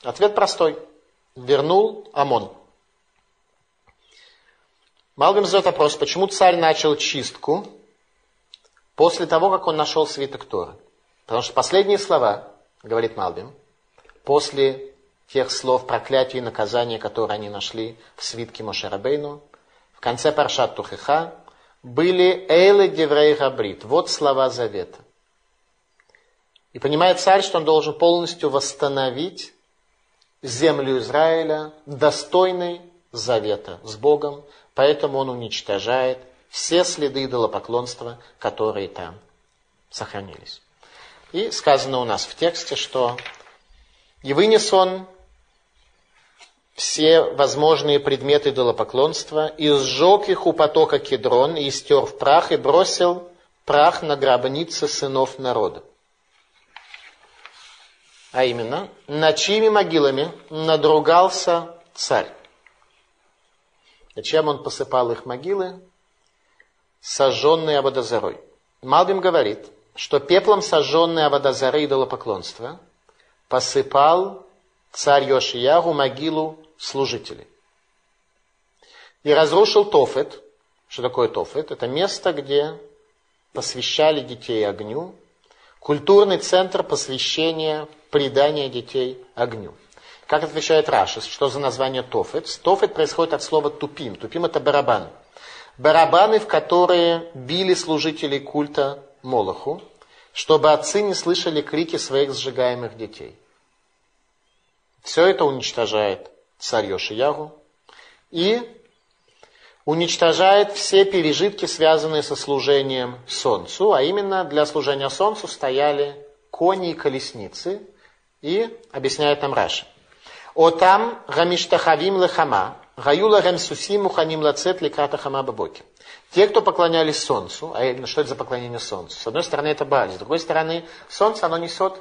Ответ простой. Вернул Амон. Малбим задает вопрос, почему царь начал чистку после того, как он нашел свиток Торы? Потому что последние слова, говорит Малбим, после тех слов проклятия и наказания, которые они нашли в свитке Мошерабейну, в конце Паршат Тухиха, были «Эйле деврей габрит» – вот слова завета. И понимает царь, что он должен полностью восстановить землю Израиля достойной завета с Богом, поэтому он уничтожает все следы идолопоклонства, которые там сохранились. И сказано у нас в тексте, что «И вынес он все возможные предметы идолопоклонства, и сжег их у потока Кедрон, и стер в прах, и бросил прах на гробницы сынов народа. А именно, над чьими могилами надругался царь. Зачем он посыпал их могилы? Сожженные Абадазарой. Малбим говорит, что пеплом сожженные Абадазары идолопоклонства посыпал царь Йошиягу могилу служителей. И разрушил Тофет. Что такое Тофет? Это место, где посвящали детей огню. Культурный центр посвящения предания детей огню. Как отвечает Раши, что за название Тофет? Тофет происходит от слова тупим. Тупим это барабан. Барабаны, в которые били служителей культа Молоху, чтобы отцы не слышали крики своих сжигаемых детей. Все это уничтожает царь Йошиягу и уничтожает все пережитки, связанные со служением солнцу, а именно для служения солнцу стояли кони и колесницы, и объясняет нам Раши. Отам гамиштахавим лехама, гаюла гамсусим муханим лацет ликата хама бабоки. Те, кто поклонялись солнцу, а именно, что это за поклонение солнцу? С одной стороны, это Бааль, с другой стороны, солнце, оно несет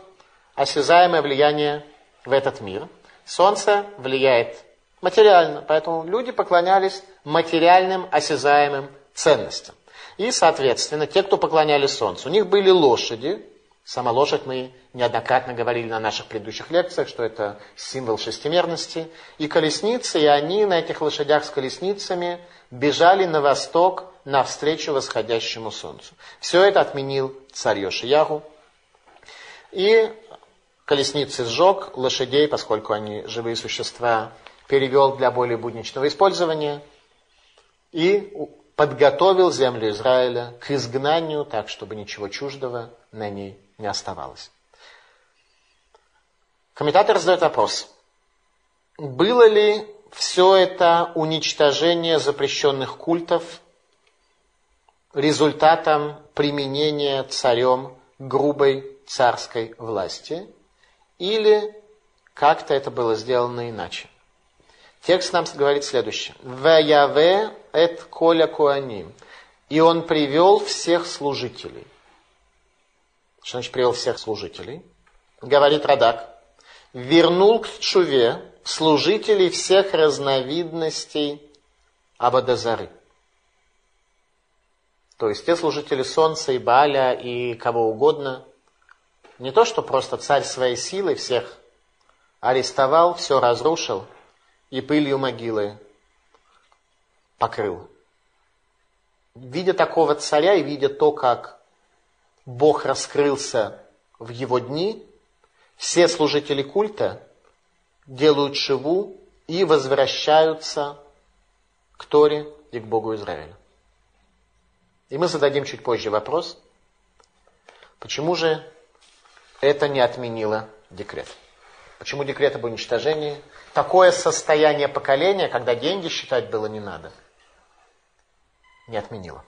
осязаемое влияние в этот мир. Солнце влияет материально, поэтому люди поклонялись материальным, осязаемым ценностям. И, соответственно, те, кто поклонялись солнцу, у них были лошади, Сама лошадь мы неоднократно говорили на наших предыдущих лекциях, что это символ шестимерности. И колесницы, и они на этих лошадях с колесницами бежали на восток навстречу восходящему солнцу. Все это отменил царь Йошиягу. И колесницы сжег, лошадей, поскольку они живые существа, перевел для более будничного использования. И подготовил землю Израиля к изгнанию, так, чтобы ничего чуждого на ней не оставалось. Комментатор задает вопрос. Было ли все это уничтожение запрещенных культов результатом применения царем грубой царской власти, или как-то это было сделано иначе. Текст нам говорит следующее. «Ваяве эт коля куаним». И он привел всех служителей. Что значит привел всех служителей? Говорит Радак. Вернул к Чуве служителей всех разновидностей Абадазары. То есть те служители Солнца и Бааля и кого угодно. Не то, что просто царь своей силой всех арестовал, все разрушил и пылью могилы покрыл. Видя такого царя и видя то, как Бог раскрылся в его дни, все служители культа делают шиву и возвращаются к Торе и к Богу Израиля. И мы зададим чуть позже вопрос, почему же это не отменило декрет? Почему декрет об уничтожении? Такое состояние поколения, когда деньги считать было не надо, не отменило.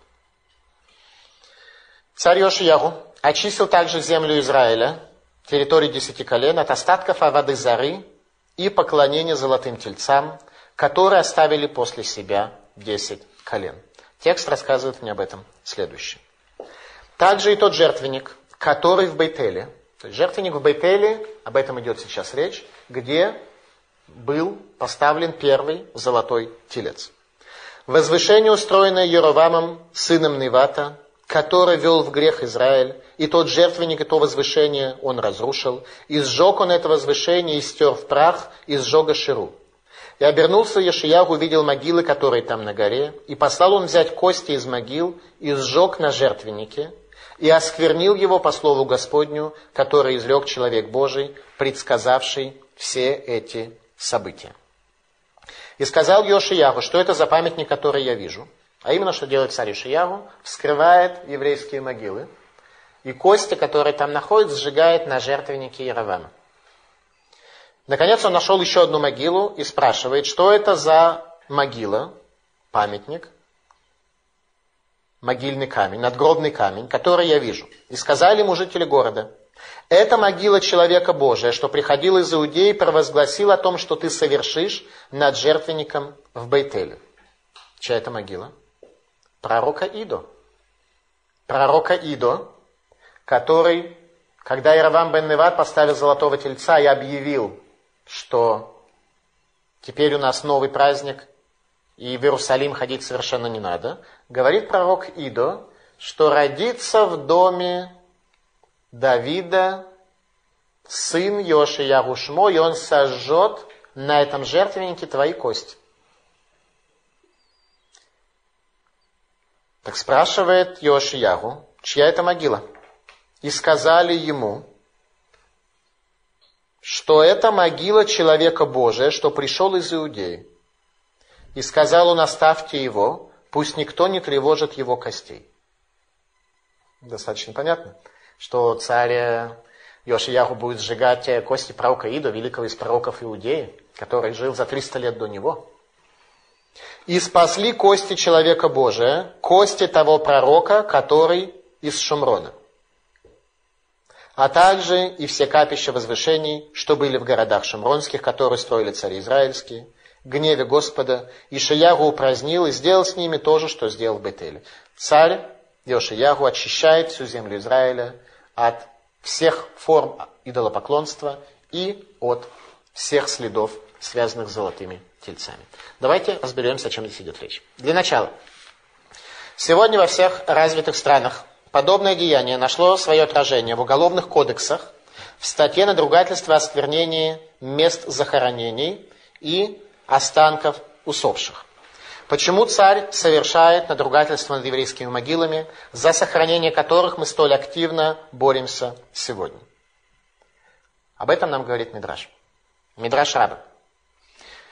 Царь Йошиягу очистил также землю Израиля, территорию десяти колен, от остатков воды Зары и поклонения золотым тельцам, которые оставили после себя десять колен. Текст рассказывает мне об этом следующее. Также и тот жертвенник, который в Бейтеле, то есть жертвенник в Бейтеле, об этом идет сейчас речь, где был поставлен первый золотой телец. Возвышение, устроенное Еровамом, сыном Невата, который вел в грех Израиль, и тот жертвенник, и то возвышение он разрушил, и сжег он это возвышение, и стер в прах, и сжег Аширу. И обернулся Ешиягу, увидел могилы, которые там на горе, и послал он взять кости из могил, и сжег на жертвеннике, и осквернил его по слову Господню, который излег человек Божий, предсказавший все эти события. И сказал Йошиягу, что это за памятник, который я вижу – а именно, что делает царь Ишиягу? Вскрывает еврейские могилы. И кости, которые там находятся, сжигает на жертвеннике Яровама. Наконец он нашел еще одну могилу и спрашивает, что это за могила, памятник, могильный камень, надгробный камень, который я вижу. И сказали ему жители города, Это могила человека Божия, что приходил из Иудеи и провозгласил о том, что ты совершишь над жертвенником в Бейтеле. Чья это могила? Пророка Идо. Пророка Идо, который, когда Иравам бен Неват поставил золотого тельца и объявил, что теперь у нас новый праздник, и в Иерусалим ходить совершенно не надо, говорит пророк Идо, что родится в доме Давида сын Йоши Ягушмо, и он сожжет на этом жертвеннике твои кости. Так спрашивает Йоши Ягу, чья это могила? И сказали ему, что это могила человека Божия, что пришел из Иудеи. И сказал он, оставьте его, пусть никто не тревожит его костей. Достаточно понятно, что царь Йошияху будет сжигать кости пророка Ида, великого из пророков Иудеи, который жил за 300 лет до него. И спасли кости человека Божия, кости того пророка, который из Шумрона. А также и все капища возвышений, что были в городах шумронских, которые строили цари израильские, гневе Господа, Ишиягу упразднил и сделал с ними то же, что сделал в Бетеле. Царь Йошиягу очищает всю землю Израиля от всех форм идолопоклонства и от всех следов, связанных с золотыми тельцами. Давайте разберемся, о чем здесь идет речь. Для начала. Сегодня во всех развитых странах подобное деяние нашло свое отражение в уголовных кодексах, в статье надругательства о сквернении мест захоронений и останков усопших. Почему царь совершает надругательство над еврейскими могилами, за сохранение которых мы столь активно боремся сегодня? Об этом нам говорит Мидраш. Мидраш Раба.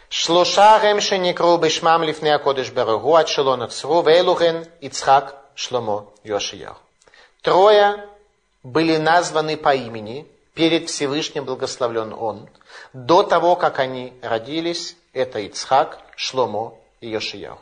Шлоша ремши некру бешмам лифне акодыш берегу от шелона цру вейлухен Ицхак Шломо Йошияу. Трое были названы по имени, перед Всевышним благословлен он, до того, как они родились, это Ицхак, Шломо и Йошиягу.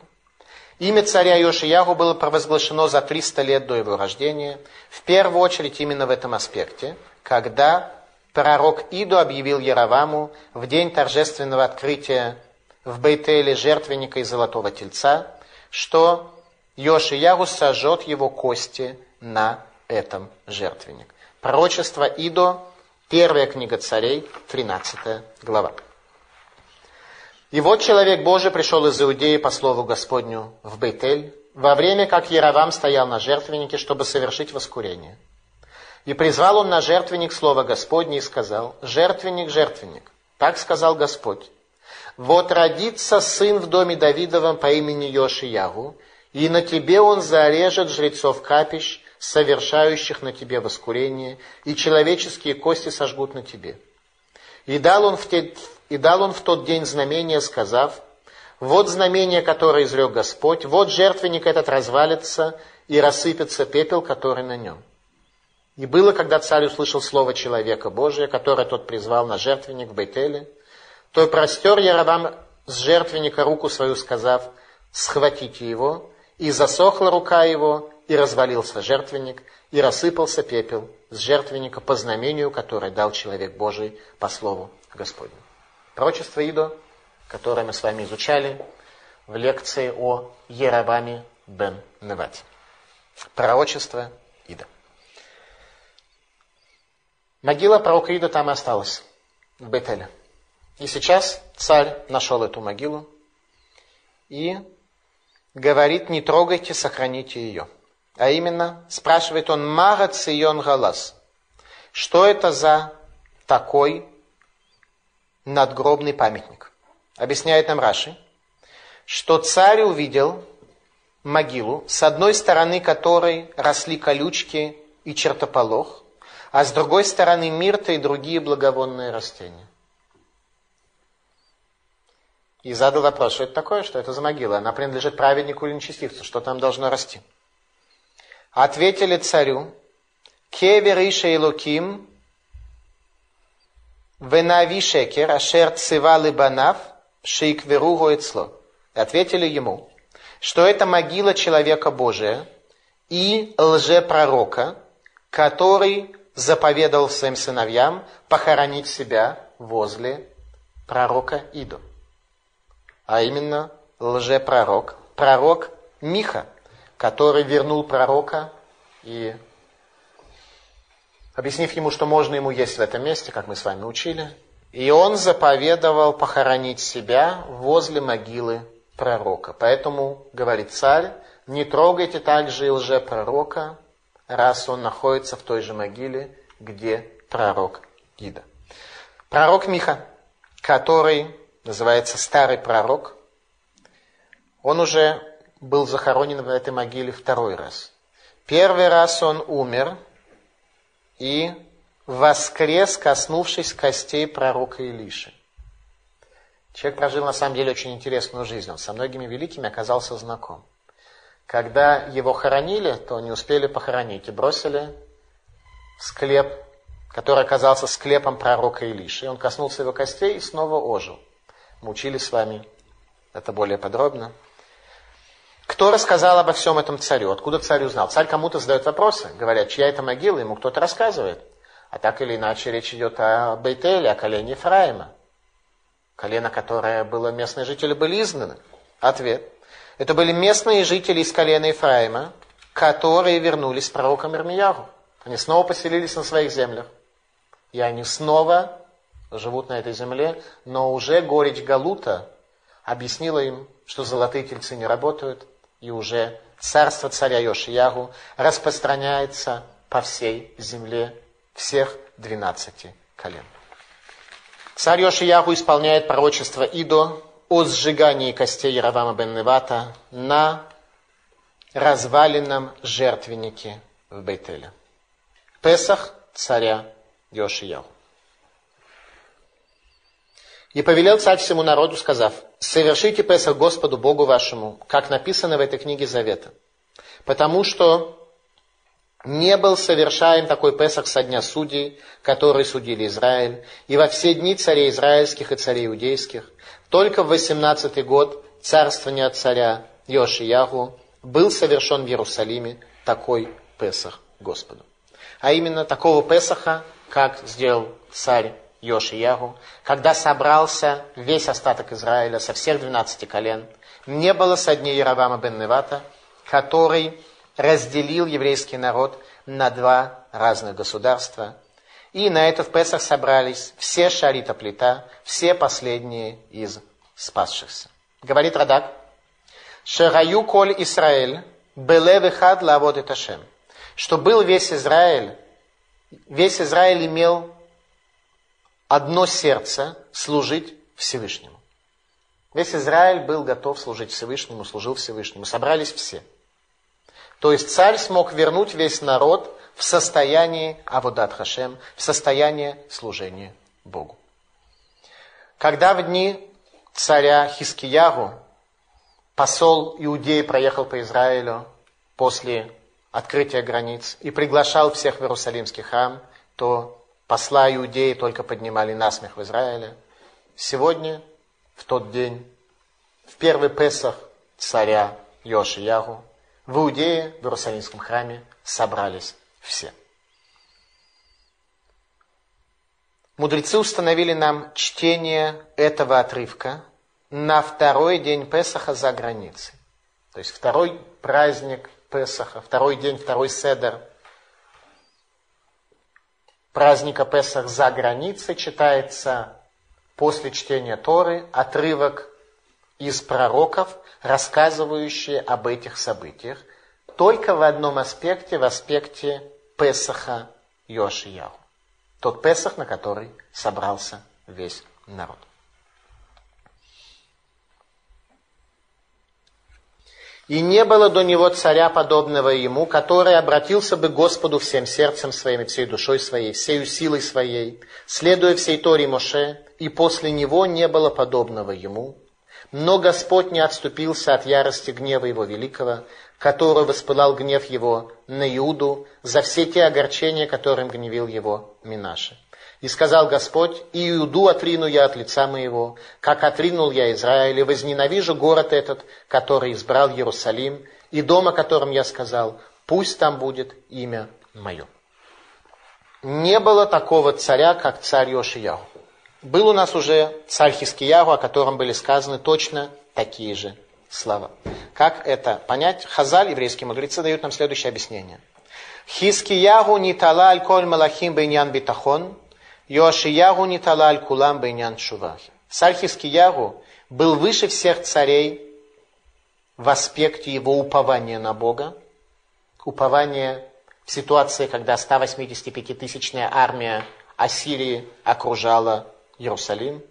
Имя царя Йошиягу было провозглашено за 300 лет до его рождения, в первую очередь именно в этом аспекте, когда пророк Иду объявил Яроваму в день торжественного открытия в Бейтеле жертвенника из золотого тельца, что Йошиягу сожжет его кости на этом жертвенник. Пророчество Идо, первая книга царей, 13 глава. И вот человек Божий пришел из Иудеи по слову Господню в Бейтель, во время как Яровам стоял на жертвеннике, чтобы совершить воскурение. И призвал он на жертвенник слово Господне и сказал, «Жертвенник, жертвенник». Так сказал Господь. «Вот родится сын в доме Давидовом по имени Йошиягу, и на тебе он зарежет жрецов капищ, совершающих на тебе воскурение, и человеческие кости сожгут на тебе». И дал он в те, и дал он в тот день знамение, сказав, вот знамение, которое изрек Господь, вот жертвенник этот развалится, и рассыпется пепел, который на нем. И было, когда царь услышал слово человека Божия, которое тот призвал на жертвенник в Бейтеле, то простер Яровам с жертвенника руку свою, сказав, схватите его, и засохла рука его, и развалился жертвенник, и рассыпался пепел с жертвенника по знамению, которое дал человек Божий по слову Господню. Пророчество Идо, которое мы с вами изучали в лекции о Ерабаме бен Невате. Пророчество Ида. Могила пророка Ида там и осталась, в Бетеле. И сейчас царь нашел эту могилу и говорит, не трогайте, сохраните ее. А именно, спрашивает он, Мара Цион Галас, что это за такой надгробный памятник. Объясняет нам Раши, что царь увидел могилу, с одной стороны которой росли колючки и чертополох, а с другой стороны мирта и другие благовонные растения. И задал вопрос, что это такое, что это за могила? Она принадлежит праведнику или нечестивцу, что там должно расти? Ответили царю, Кевер Иша Илуким Венави шекер, ашер цива либанав, шейкверу эцло. Ответили ему, что это могила человека Божия и лжепророка, который заповедовал своим сыновьям похоронить себя возле пророка Иду. А именно лжепророк, пророк Миха, который вернул пророка и, объяснив ему, что можно ему есть в этом месте, как мы с вами учили, и он заповедовал похоронить себя возле могилы пророка. Поэтому, говорит царь, не трогайте также и лжепророка, раз он находится в той же могиле, где пророк Ида. Пророк Миха, который называется старый пророк, он уже был захоронен в этой могиле второй раз. Первый раз он умер и воскрес, коснувшись костей пророка Илиши. Человек прожил на самом деле очень интересную жизнь. Он со многими великими оказался знаком. Когда его хоронили, то не успели похоронить и бросили склеп, который оказался склепом пророка Илиши. И он коснулся его костей и снова ожил. Мы учили с вами это более подробно. Кто рассказал обо всем этом царю? Откуда царь узнал? Царь кому-то задает вопросы. Говорят, чья это могила, ему кто-то рассказывает. А так или иначе речь идет о Бейтеле, о колене Ефраима. Колено, которое было местные жители, были изгнаны. Ответ. Это были местные жители из колена Ефраима, которые вернулись с пророком Ирмияру. Они снова поселились на своих землях. И они снова живут на этой земле, но уже горечь Галута объяснила им, что золотые тельцы не работают, и уже царство царя Йошиягу распространяется по всей земле всех двенадцати колен. Царь Йошиягу исполняет пророчество Идо о сжигании костей Яровама бен Невата на разваленном жертвеннике в Бейтеле. Песах царя Йошиягу. И повелел царь всему народу, сказав, «Совершите Песах Господу Богу вашему, как написано в этой книге Завета, потому что не был совершаем такой Песах со дня судей, которые судили Израиль, и во все дни царей израильских и царей иудейских. Только в 18 год царствования царя Йошиягу был совершен в Иерусалиме такой Песах Господу. А именно такого Песаха, как сделал царь Йошиягу, когда собрался весь остаток Израиля со всех 12 колен, не было со дней Яровама бен Невата, который разделил еврейский народ на два разных государства. И на это в Песах собрались все шарита плита, все последние из спасшихся. Говорит Радак, Шераю коль Исраэль, беле вехад лавод и ташем. Что был весь Израиль, весь Израиль имел одно сердце служить Всевышнему. Весь Израиль был готов служить Всевышнему, служил Всевышнему. Собрались все. То есть царь смог вернуть весь народ в состоянии Авудат Хашем, в состоянии служения Богу. Когда в дни царя Хискиягу посол Иудеи проехал по Израилю после открытия границ и приглашал всех в Иерусалимский храм, то посла Иудеи только поднимали насмех в Израиле. Сегодня, в тот день, в первый Песах царя Йошиягу, в Иудее, в Иерусалимском храме собрались все. Мудрецы установили нам чтение этого отрывка на второй день Песаха за границей. То есть второй праздник Песаха, второй день, второй седер праздника Песах за границей читается после чтения Торы отрывок из пророков, рассказывающие об этих событиях, только в одном аспекте, в аспекте Песаха Йошияу. Тот Песах, на который собрался весь народ. И не было до него царя, подобного ему, который обратился бы Господу всем сердцем своим всей душой своей, всей силой своей, следуя всей Торе Моше, и после него не было подобного ему, но Господь не отступился от ярости гнева его великого, который воспылал гнев его на Иуду за все те огорчения, которым гневил его Минаше. И сказал Господь, и Иуду отрину я от лица моего, как отринул я Израиль, и возненавижу город этот, который избрал Иерусалим, и дом, о котором я сказал, пусть там будет имя мое. не было такого царя, как царь Йошияу. Был у нас уже царь Хискиягу, о котором были сказаны точно такие же слова. Как это понять? Хазаль, еврейские мудрецы, дают нам следующее объяснение. Хискиягу не аль коль малахим бейнян битахон, Йошиягу не тала аль кулам бейнян шувахи. Царь Хискиягу был выше всех царей в аспекте его упования на Бога, упования в ситуации, когда 185-тысячная армия Ассирии окружала Иерусалим.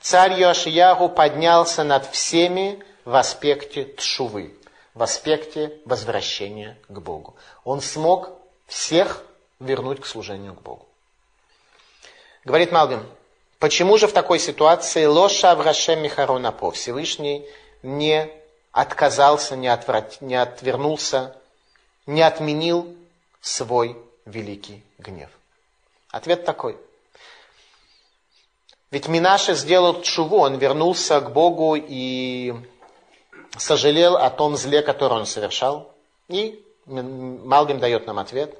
Царь Йошиягу поднялся над всеми в аспекте тшувы, в аспекте возвращения к Богу. Он смог всех вернуть к служению к Богу. Говорит Малбим, почему же в такой ситуации Лоша Аврашем Михаронапо Всевышний не отказался, не, отврат, не отвернулся, не отменил свой великий гнев? Ответ такой. Ведь Минаша сделал чуву, он вернулся к Богу и сожалел о том зле, которое он совершал. И Малгим дает нам ответ,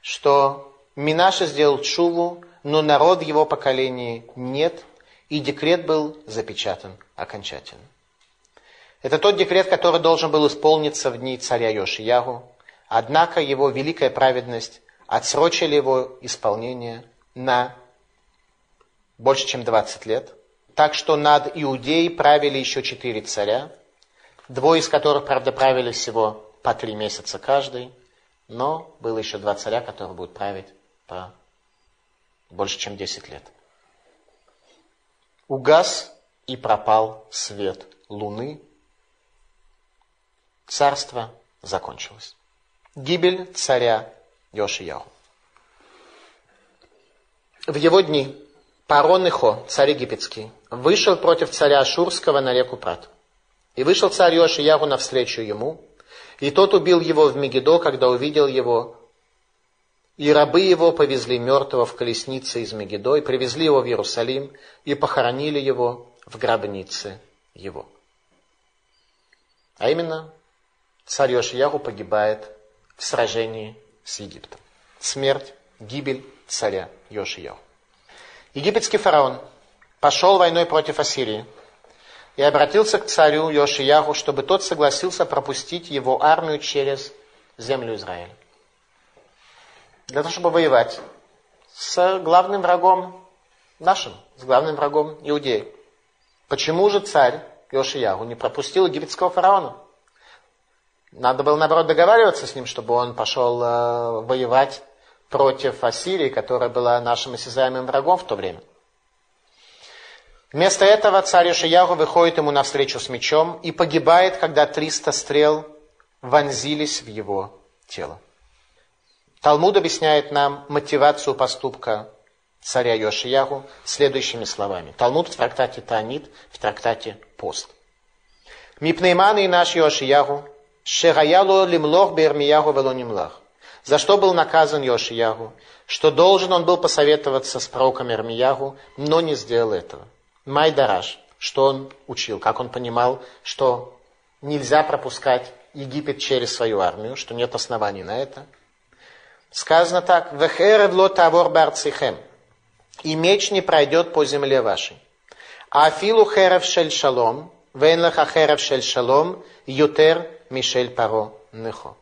что Минаша сделал чуву, но народ его поколении нет, и декрет был запечатан окончательно. Это тот декрет, который должен был исполниться в дни царя Йошиягу, однако его великая праведность отсрочили его исполнение на больше, чем 20 лет. Так что над Иудеей правили еще четыре царя, двое из которых, правда, правили всего по три месяца каждый, но было еще два царя, которые будут править по больше, чем 10 лет. Угас и пропал свет луны. Царство закончилось. Гибель царя Йошияу. В его дни Парон Ихо, царь египетский, вышел против царя Ашурского на реку Прат. И вышел царь Йошиягу навстречу ему, и тот убил его в Мегидо, когда увидел его. И рабы его повезли мертвого в колеснице из Мегидо, и привезли его в Иерусалим, и похоронили его в гробнице его. А именно, царь Йошиягу погибает в сражении с Египтом. Смерть, гибель царя Йошиягу. Египетский фараон пошел войной против Ассирии и обратился к царю Йошияху, чтобы тот согласился пропустить его армию через землю Израиля. Для того, чтобы воевать с главным врагом нашим, с главным врагом Иудеи. Почему же царь Йошияху не пропустил египетского фараона? Надо было, наоборот, договариваться с ним, чтобы он пошел э, воевать против Ассирии, которая была нашим осязаемым врагом в то время. Вместо этого царь Ишиягу выходит ему навстречу с мечом и погибает, когда 300 стрел вонзились в его тело. Талмуд объясняет нам мотивацию поступка царя Йошиягу следующими словами. Талмуд в трактате Таанит, в трактате Пост. Мипнейман и наш Йошиягу, шегаяло лимлох бермиягу велонимлах за что был наказан Йошиягу, что должен он был посоветоваться с пророком Ирмиягу, но не сделал этого. Майдараш, что он учил, как он понимал, что нельзя пропускать Египет через свою армию, что нет оснований на это. Сказано так, «Вехерев ло тавор барцихем» «И меч не пройдет по земле вашей». «А афилу херев шель шалом, вен леха херев шель шалом, ютер мишель паро нехо».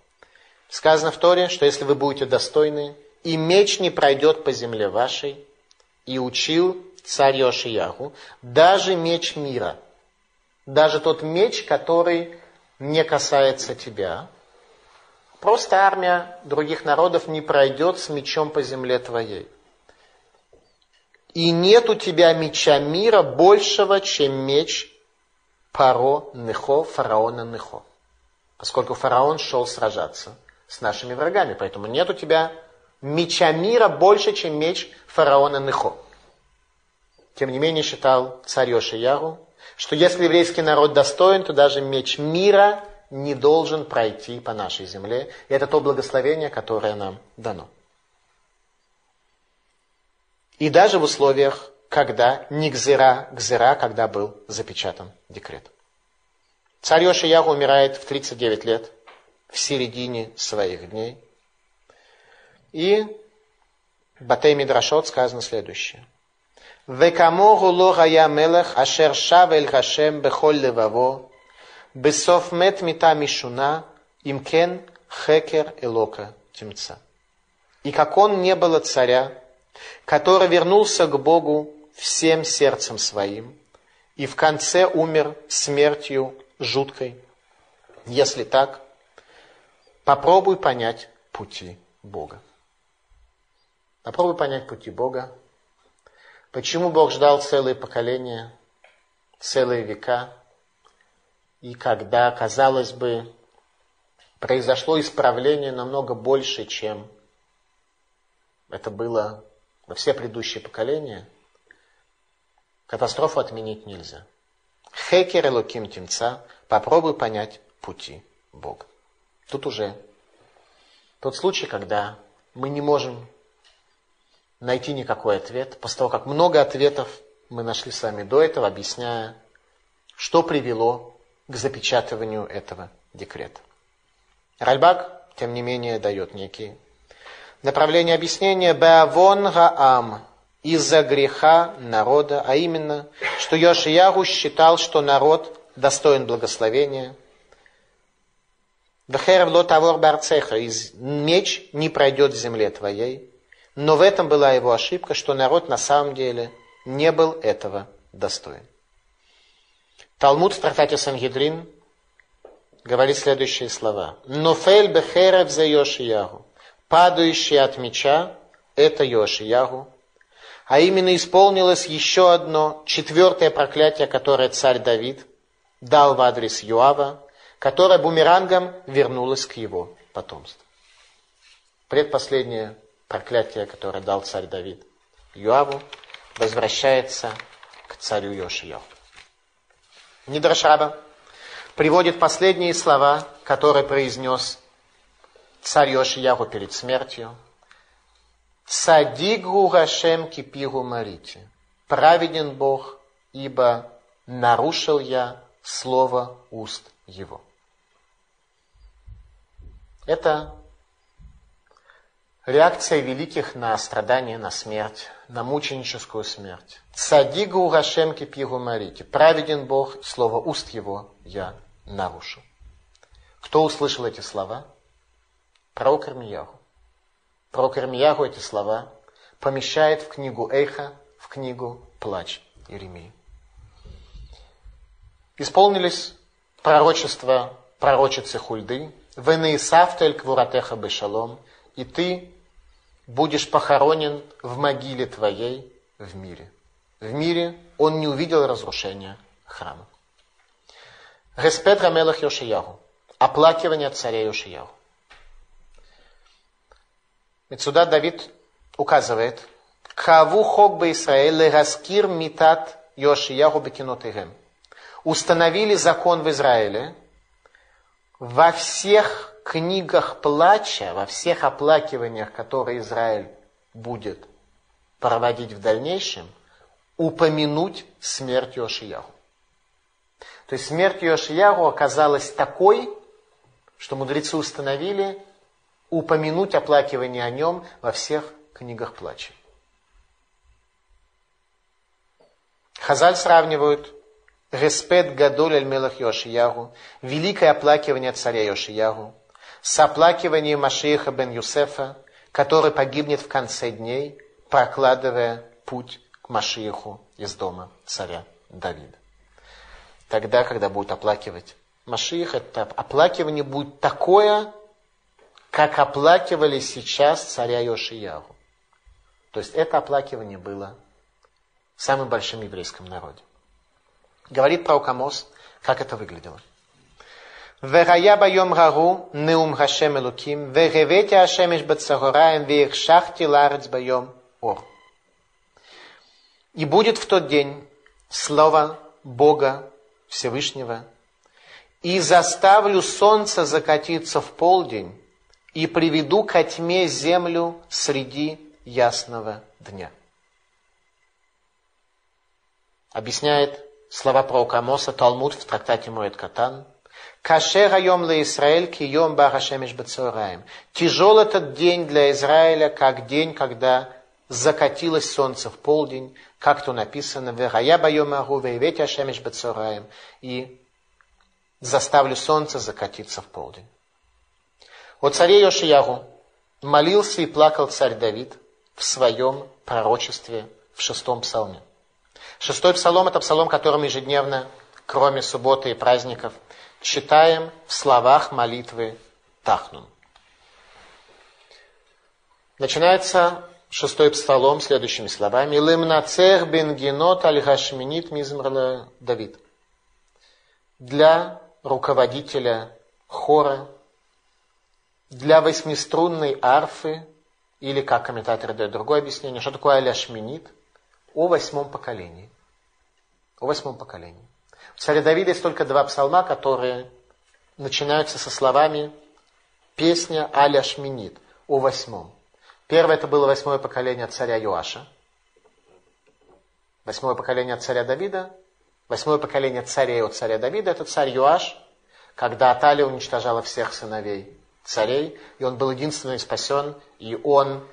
Сказано в Торе, что если вы будете достойны, и меч не пройдет по земле вашей, и учил царь Йошияху, даже меч мира, даже тот меч, который не касается тебя, просто армия других народов не пройдет с мечом по земле твоей. И нет у тебя меча мира большего, чем меч Паро Нехо, фараона Нехо. Поскольку фараон шел сражаться – с нашими врагами. Поэтому нет у тебя меча мира больше, чем меч фараона Нехо. Тем не менее считал царь Йошияру, что если еврейский народ достоин, то даже меч мира не должен пройти по нашей земле. И это то благословение, которое нам дано. И даже в условиях, когда не гзера, гзера, когда был запечатан декрет. Царь Йошияру умирает в 39 лет – в середине своих дней. И Батей Мидрашот сказано следующее. Векамогу логая мелех ашер шав эль хашем бехоль леваво, бесов мет мита мишуна, имкен хекер элока темца. И как он не было царя, который вернулся к Богу всем сердцем своим, и в конце умер смертью жуткой. Если так, попробуй понять пути Бога. Попробуй понять пути Бога. Почему Бог ждал целые поколения, целые века, и когда, казалось бы, произошло исправление намного больше, чем это было во все предыдущие поколения, катастрофу отменить нельзя. Хекер и луким темца, попробуй понять пути Бога. Тут уже тот случай, когда мы не можем найти никакой ответ, после того, как много ответов мы нашли с вами до этого, объясняя, что привело к запечатыванию этого декрета. Ральбак, тем не менее, дает некие направления объяснения «Беавон Гаам» из-за греха народа, а именно, что Йошиягу считал, что народ достоин благословения. Вехерев лотавор барцеха, из меч не пройдет в земле твоей. Но в этом была его ошибка, что народ на самом деле не был этого достоин. Талмуд в трактате Сангидрин говорит следующие слова. «Нофель бехерев за Йошиягу». Падающий от меча – это Йошиягу. А именно исполнилось еще одно, четвертое проклятие, которое царь Давид дал в адрес Юава, которое бумерангом вернулось к его потомству. Предпоследнее проклятие, которое дал царь Давид Юаву, возвращается к царю Йошияву. Нидрашаба приводит последние слова, которые произнес царь Йошияву перед смертью. Садигу Гашем кипигу марите. Праведен Бог, ибо нарушил я слово уст его. Это реакция великих на страдания, на смерть, на мученическую смерть. Садигу Гашем кипигу марите. Праведен Бог, слово уст его я нарушу. Кто услышал эти слова? Пророк Ирмияху. Пророк Ирмияху эти слова помещает в книгу Эйха, в книгу Плач Иеремии. Исполнились пророчества пророчицы Хульды, «Венеисавтель квуратеха бешалом», и ты будешь похоронен в могиле твоей в мире. В мире он не увидел разрушения храма. Респет Рамелах Йошиягу. Оплакивание царя Йошиягу. Ведь сюда Давид указывает, Каву хок бы Исраэль раскир митат Йошиягу бекинотыгем. Установили закон в Израиле во всех книгах плача, во всех оплакиваниях, которые Израиль будет проводить в дальнейшем, упомянуть смерть Йошиягу. То есть смерть Йошиягу оказалась такой, что мудрецы установили упомянуть оплакивание о нем во всех книгах плача. Хазаль сравнивают Респет Гадоль Аль-Мелах Йошиягу, великое оплакивание царя Йошиягу, с оплакиванием Машииха бен Юсефа, который погибнет в конце дней, прокладывая путь к Машииху из дома царя Давида. Тогда, когда будут оплакивать Машиих, это оплакивание будет такое, как оплакивали сейчас царя Йошиягу. То есть это оплакивание было самым большим еврейском народе. Говорит про Амос, как это выглядело. Вераяба йом гару неум хашем элуким, веревете ашемеш бацагораем, веих шахти ларец байом ор. И будет в тот день слово Бога Всевышнего, и заставлю солнце закатиться в полдень, и приведу ко тьме землю среди ясного дня. Объясняет слова пророка Амоса Талмуд в трактате Моэт Катан – Кашер айом для Израиль кием барашемиш бацураем. Тяжел этот день для Израиля, как день, когда закатилось солнце в полдень, как то написано, «Верая байомагу, вейветя шемеш бецораем», и заставлю солнце закатиться в полдень. О царе Йошиягу молился и плакал царь Давид в своем пророчестве в шестом псалме. Шестой псалом – это псалом, которым ежедневно, кроме субботы и праздников, читаем в словах молитвы Тахнун. Начинается шестой псалом следующими словами. «Лымнацех бен генот аль гашминит мизмрла Давид». Для руководителя хора, для восьмиструнной арфы, или, как комментаторы дают другое объяснение, что такое аляшминит, о восьмом поколении. О восьмом поколении. Царя Давида есть только два псалма, которые начинаются со словами «Песня Аля Шминит» о восьмом. Первое это было восьмое поколение царя Юаша. Восьмое поколение царя Давида. Восьмое поколение царей от царя Давида – это царь Юаш, когда Аталия уничтожала всех сыновей царей, и он был единственный спасен, и он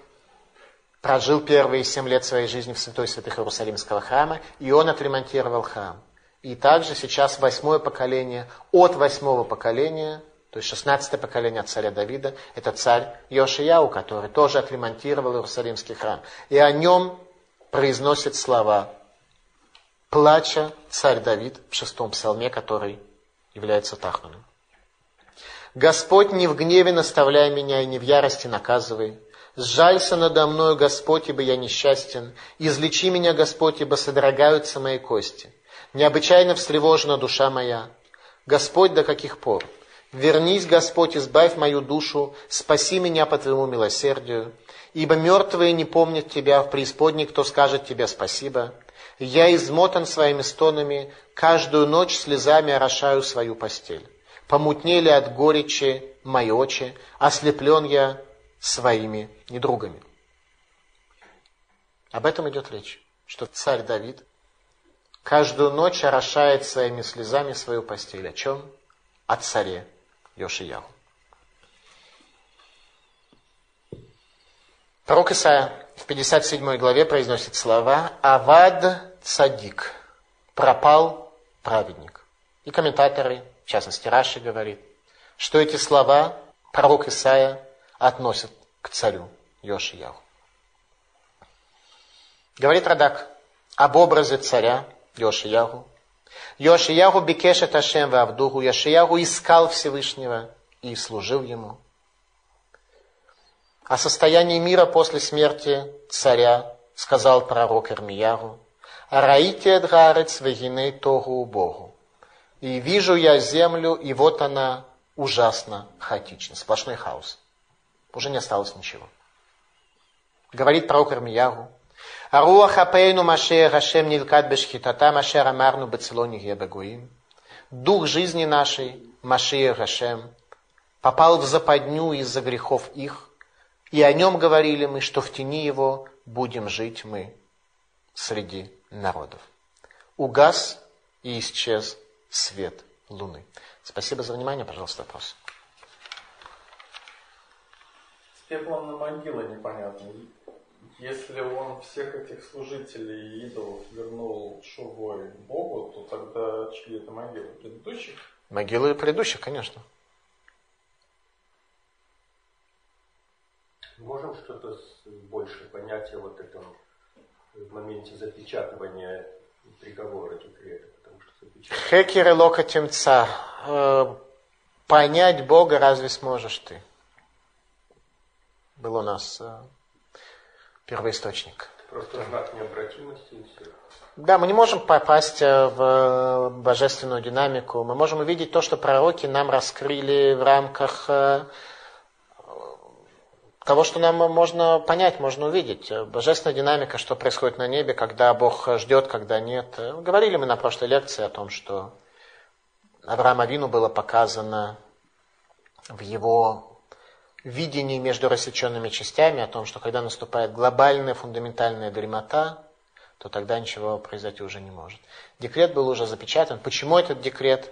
прожил первые семь лет своей жизни в святой святых Иерусалимского храма, и он отремонтировал храм. И также сейчас восьмое поколение, от восьмого поколения, то есть шестнадцатое поколение от царя Давида, это царь Йошияу, который тоже отремонтировал Иерусалимский храм. И о нем произносит слова плача царь Давид в шестом псалме, который является Тахманом. Господь не в гневе наставляй меня и не в ярости наказывай, Сжалься надо мною, Господь, ибо я несчастен. Излечи меня, Господь, ибо содрогаются мои кости. Необычайно встревожена душа моя. Господь, до каких пор? Вернись, Господь, избавь мою душу, спаси меня по Твоему милосердию. Ибо мертвые не помнят Тебя, в преисподней кто скажет Тебе спасибо. Я измотан своими стонами, каждую ночь слезами орошаю свою постель. Помутнели от горечи мои очи, ослеплен я своими недругами. Об этом идет речь, что царь Давид каждую ночь орошает своими слезами свою постель. О чем? О царе Йошияху. Пророк Исаия в 57 главе произносит слова «Авад цадик» – «пропал праведник». И комментаторы, в частности Раши говорит, что эти слова пророк Исаия относят к царю Йошияху. Говорит Радак об образе царя Йошияху. Йошияху бекешет Ашем Авдуху. Йошияху искал Всевышнего и служил ему. О состоянии мира после смерти царя сказал пророк Ирмияру. Раите дгарец вегиней тогу Богу. И вижу я землю, и вот она ужасно хаотична. Сплошной хаос. Уже не осталось ничего. Говорит пророк Ирмиягу. Аруах апейну машея гашем нилкат бешхитата машер амарну бецелони гебегуим. Дух жизни нашей, Машия Гашем, попал в западню из-за грехов их, и о нем говорили мы, что в тени его будем жить мы среди народов. Угас и исчез свет луны. Спасибо за внимание. Пожалуйста, вопрос. пеплом на могилы непонятно. Если он всех этих служителей и идолов вернул шубой Богу, то тогда чьи это могилы? Предыдущих? Могилы предыдущих, конечно. Можем что-то больше понять о вот этом в моменте запечатывания приговора декрета? Потому что запечатывание... Хекер и локотемца. Э, понять Бога разве сможешь ты? был у нас э, первоисточник. Просто знак необратимости и все. Да, мы не можем попасть э, в божественную динамику. Мы можем увидеть то, что пророки нам раскрыли в рамках э, того, что нам можно понять, можно увидеть. Божественная динамика, что происходит на небе, когда Бог ждет, когда нет. Говорили мы на прошлой лекции о том, что Авраама Вину было показано в его видении между рассеченными частями о том, что когда наступает глобальная фундаментальная дремота, то тогда ничего произойти уже не может. Декрет был уже запечатан. Почему этот декрет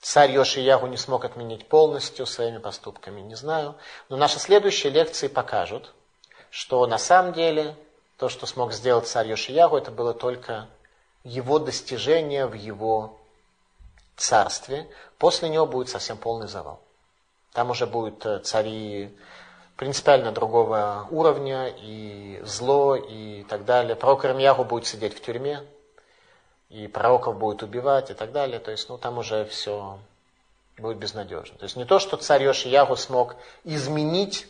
царь Йошиягу не смог отменить полностью своими поступками, не знаю. Но наши следующие лекции покажут, что на самом деле То, что смог сделать царь Йошиягу, это было только его достижение в его царстве. После него будет совсем полный завал. Там уже будут э, цари принципиально другого уровня, и зло, и так далее. Пророк Ирмьяху будет сидеть в тюрьме, и пророков будет убивать, и так далее. То есть, ну, там уже все будет безнадежно. То есть не то, что царь Йошиягу смог изменить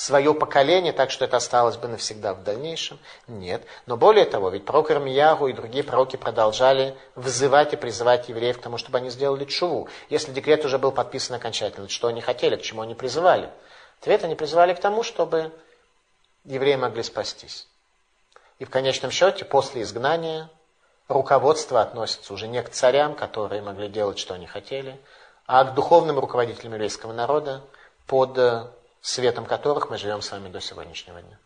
свое поколение, так что это осталось бы навсегда в дальнейшем. Нет. Но более того, ведь пророк Ирмиягу и другие пророки продолжали вызывать и призывать евреев к тому, чтобы они сделали чуву. Если декрет уже был подписан окончательно, что они хотели, к чему они призывали? Ответ они призывали к тому, чтобы евреи могли спастись. И в конечном счете, после изгнания, руководство относится уже не к царям, которые могли делать, что они хотели, а к духовным руководителям еврейского народа под светом которых мы живем с вами до сегодняшнего дня.